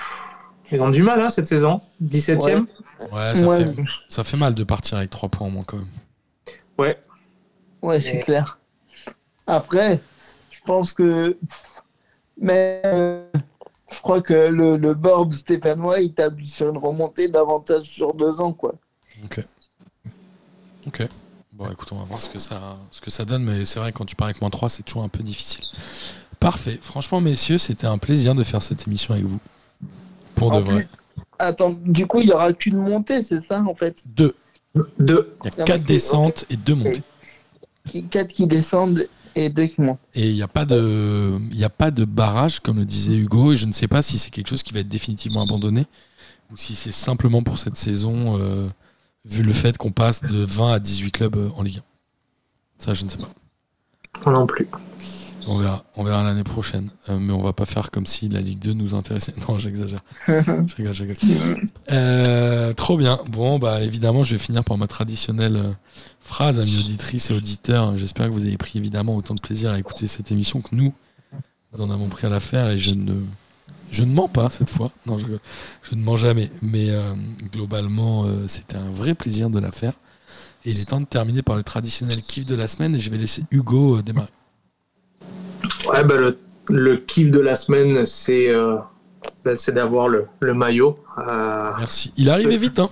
ils ont du mal hein, cette saison. 17ème. Ouais, ça, Ouais, fait, ça fait mal de partir avec 3 points en moins quand même. Ouais. ouais, c'est Mais- clair. Après, je pense que. Mais euh, je crois que le, le board stéphanois, il table sur une remontée d'avantage sur deux ans, quoi. Ok. Ok. Bon, écoute, on va voir ce que ça, ce que ça donne, mais c'est vrai, quand tu pars avec moins 3, c'est toujours un peu difficile. Parfait. Franchement, messieurs, c'était un plaisir de faire cette émission avec vous. Pour de vrai. plus- Attends, du coup, il n'y aura qu'une montée, c'est ça, en fait? Deux. Deux. Il y a 4 ok. descentes et 2 montées. Quatre qui descendent et deux qui montent. Et il n'y a, pas de- il y a pas de barrage, comme le disait Hugo, et je ne sais pas si c'est quelque chose qui va être définitivement abandonné, ou si c'est simplement pour cette saison, euh, vu le fait qu'on passe de 20 à 18 clubs euh, en Ligue 1. Ça, je ne sais pas. Moi non plus. On verra, on verra l'année prochaine. Euh, mais on va pas faire comme si la Ligue 2 nous intéressait. *laughs* Non, j'exagère. *laughs* je rigole, je rigole. Euh, trop bien. Bon, bah évidemment, je vais finir par ma traditionnelle euh, phrase, amis auditrices et auditeurs. J'espère que vous avez pris évidemment autant de plaisir à écouter cette émission que nous, nous en avons pris à la faire et je ne, je ne mens pas cette fois. Non, je, ne mens jamais. Mais euh, globalement, c'était un vrai plaisir de la faire. Et il est temps de terminer par le traditionnel kiff de la semaine et je vais laisser Hugo démarrer. Ouais, bah, le, le kiff de la semaine, c'est euh, bah, c'est d'avoir le, le maillot. Euh, Merci. Il est arrivé vite, hein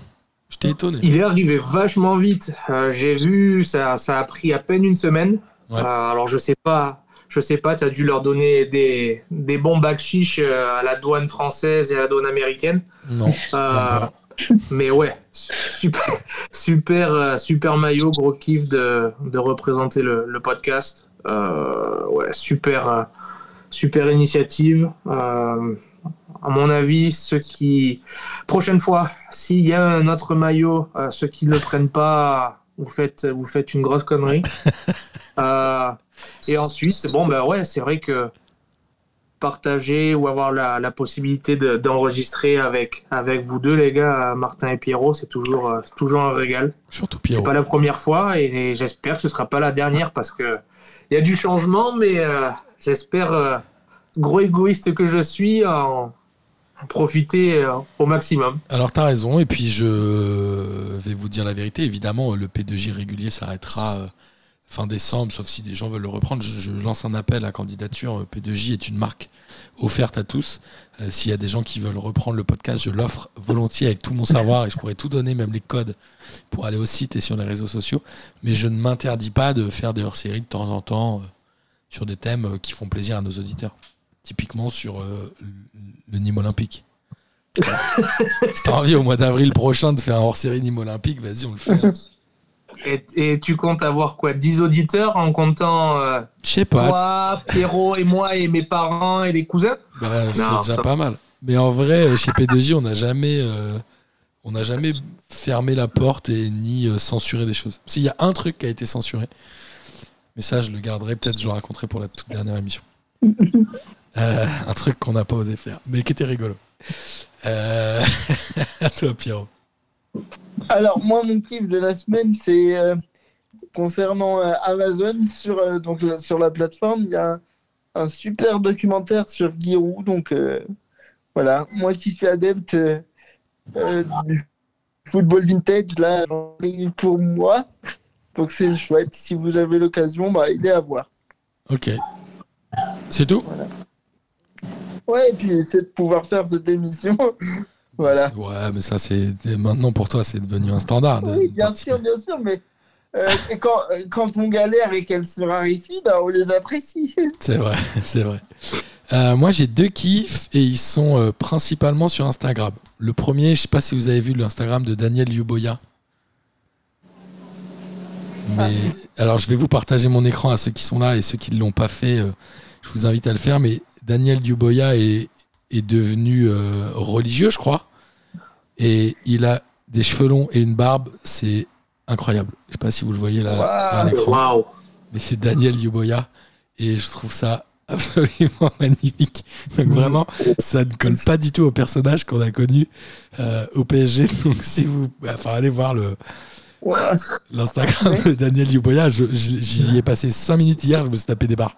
Je t'ai étonné. il est arrivé vachement vite. Euh, J'ai vu, ça, ça a pris à peine une semaine. Ouais. Euh, alors, je sais pas. Je sais pas, tu as dû leur donner des, des bons bacs chiches à la douane française et à la douane américaine. Non. Euh, mais ouais, super, super, super maillot, gros kiff de, de représenter le, le podcast. Euh, ouais, super, euh, super initiative. Euh, à mon avis, ceux qui. Prochaine fois, s'il y a un autre maillot, euh, ceux qui ne le prennent pas, vous faites, vous faites une grosse connerie. *laughs* Euh, et ensuite, bon, ben ouais, c'est vrai que partager ou avoir la, la possibilité de- d'enregistrer avec, avec vous deux, les gars, Martin et Pierrot. C'est toujours, c'est toujours un régal. Surtout C'est Pierrot. pas la première fois et, et j'espère que ce sera pas la dernière parce que il y a du changement, mais euh, j'espère, euh, gros égoïste que je suis, en, en profiter euh, au maximum. Alors t'as raison, et puis je vais vous dire la vérité, évidemment le P2J régulier s'arrêtera euh, fin décembre, sauf si des gens veulent le reprendre. Je lance un appel à candidature, P2J est une marque offerte à tous. Euh, S'il y a des gens qui veulent reprendre le podcast, je l'offre volontiers avec tout mon savoir et je pourrais tout donner, même les codes, pour aller au site et sur les réseaux sociaux. Mais je ne m'interdis pas de faire des hors-séries de temps en temps euh, sur des thèmes euh, qui font plaisir à nos auditeurs. Typiquement sur le Nîmes Olympique. *laughs* Si t'as envie au mois d'avril prochain de faire un hors-série Nîmes Olympique, vas-y, on le fait. Et, et tu comptes avoir quoi 10 auditeurs en comptant euh, Je sais pas, toi, Pierrot et moi et mes parents et les cousins? Bah, c'est Non, déjà ça- pas mal. Mais en vrai, chez P2J, on n'a jamais, euh, on n'a jamais fermé la porte et ni euh, censuré des choses. S'il y a un truc qui a été censuré, mais ça, je le garderai peut-être, je le raconterai pour la toute dernière émission. *laughs* Euh, un truc qu'on n'a pas osé faire, mais qui était rigolo. Euh... *laughs* à toi, Pierrot. Alors, moi, mon kiff de la semaine, c'est euh, concernant euh, Amazon. Sur, euh, donc, la- sur la plateforme, il y a un, super documentaire sur Giroud. Donc, voilà. Moi qui suis adepte du football vintage, là, j'en ai pour moi. Donc, c'est chouette. Si vous avez l'occasion, bah, il est à voir. Ok. C'est tout? Ouais, et puis, c'est de pouvoir faire cette émission. *laughs* voilà. Ouais, mais ça, c'est maintenant pour toi, c'est devenu un standard. Oui, bien sûr, bien sûr, mais euh, quand, quand on galère et qu'elle se raréfie, bah, on les apprécie. *laughs* C'est vrai, *laughs* c'est vrai. Euh, moi, j'ai deux kiffs et ils sont euh, principalement sur Instagram. Le premier, je sais pas si vous avez vu l'Instagram de Daniel Yuboya. Mais alors, je vais vous partager mon écran à ceux qui sont là et ceux qui ne l'ont pas fait. je vous invite à le faire. Mais Daniel Yuboya est, est devenu religieux, je crois. Et il a des cheveux longs et une barbe. C'est incroyable. Je sais pas si vous le voyez là à l'écran mais c'est Daniel Yuboya et je trouve ça *laughs* absolument magnifique. Donc vraiment, ça ne colle pas du tout au personnage qu'on a connu euh, au PSG. *laughs* Donc si vous, enfin allez voir le l'Instagram de Daniel Yuboya. J'y ai passé 5 minutes hier, je me suis tapé des barres.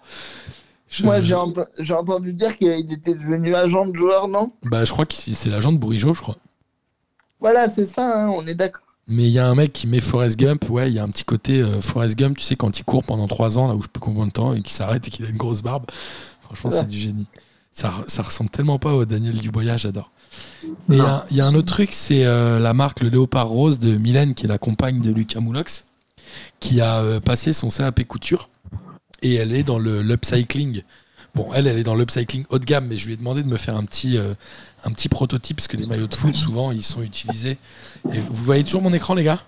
Je, Moi, j'ai ent- j'ai entendu dire qu'il était devenu agent de joueur, non? Bah, je crois que c'est l'agent de Bourigeau, je crois. Voilà, c'est ça, hein, on est d'accord. Mais il y a un mec qui met Forrest Gump. Ouais, il y a un petit côté euh, Forrest Gump, tu sais, quand il court pendant 3 ans, là où je peux combien de temps, et qui s'arrête et qu'il a une grosse barbe. Franchement, Ouais. c'est du génie. Ça, ça ressemble tellement pas au Daniel Duboya, j'adore. Et il y, a- il y a un autre truc, c'est euh, la marque Le Léopard Rose de Mylène, qui est la compagne de Lucas Moulox, qui a euh, passé son CAP couture. Et elle est dans le l'upcycling. Bon, elle, elle est dans l'upcycling haut de gamme, mais je lui ai demandé de me faire un petit, euh, un petit prototype, parce que les maillots de foot, souvent, ils sont utilisés. Et vous voyez toujours mon écran, les gars?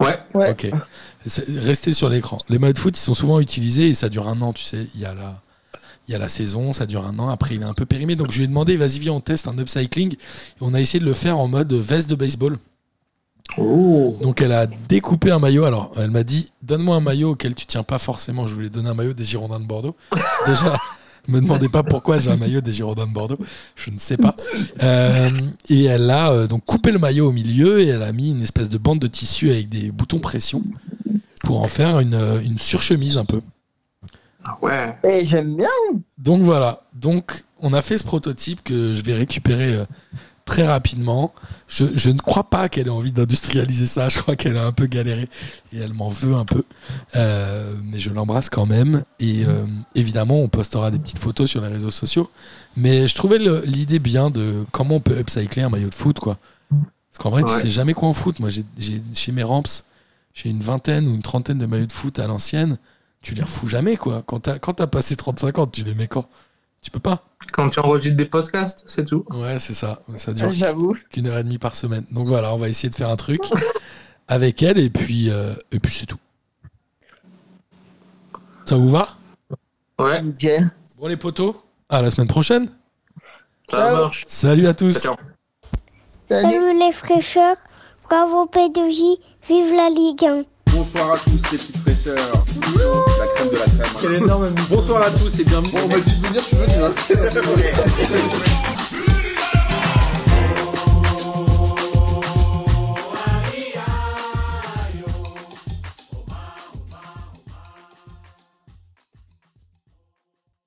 Ouais, Ouais. Ok. Restez sur l'écran. Les maillots de foot, ils sont souvent utilisés et ça dure un an, tu sais. Il y a la, il y a la saison, ça dure un an. Après, il est un peu périmé. Donc, je lui ai demandé, vas-y, viens, on teste un upcycling. Et on a essayé de le faire en mode veste de baseball. Oh. Donc, elle a découpé un maillot. Alors, elle m'a dit, donne-moi un maillot auquel tu tiens pas forcément. Je voulais donner un maillot des Girondins de Bordeaux. *laughs* Déjà. Ne me demandez pas pourquoi j'ai un maillot des Girondins de Bordeaux. Je ne sais pas. Euh, et elle a euh, donc coupé le maillot au milieu et elle a mis une espèce de bande de tissu avec des boutons pression pour en faire une, euh, une surchemise un peu. Ah ouais. Et j'aime bien. Donc voilà. Donc on a fait ce prototype que je vais récupérer euh, très rapidement. Je, je ne crois pas qu'elle ait envie d'industrialiser ça. Je crois qu'elle a un peu galéré et elle m'en veut un peu. Euh, mais je l'embrasse quand même. Et euh, évidemment, on postera des petites photos sur les réseaux sociaux. Mais je trouvais l'idée bien de comment on peut upcycler un maillot de foot, quoi. Parce qu'en vrai, tu Ouais. sais jamais quoi en foot. Moi, j'ai chez mes ramps, j'ai une vingtaine ou une trentaine de maillots de foot à l'ancienne. Tu les refous jamais, quoi. Quand t'as quand t'as passé 35 ans, tu les mets quand? Tu peux pas. Quand tu enregistres des podcasts, c'est tout. Ouais, c'est ça. Ça dure J'avoue. qu'une heure et demie par semaine. Donc voilà, on va essayer de faire un truc *laughs* avec elle et puis, euh, et puis c'est tout. Ça vous va? Ouais, Nickel. Bon les potos, à la semaine prochaine. ça Ciao. marche. Salut à tous. Salut. Salut les fraîcheurs, bravo P2J, vive la Ligue 1. Bonsoir à tous les petites fraîcheurs. La crème de la crème. Quel énorme Bonsoir à tous et bienvenue. Bon, on m'a dit de venir, je suis venu. Hein. *laughs*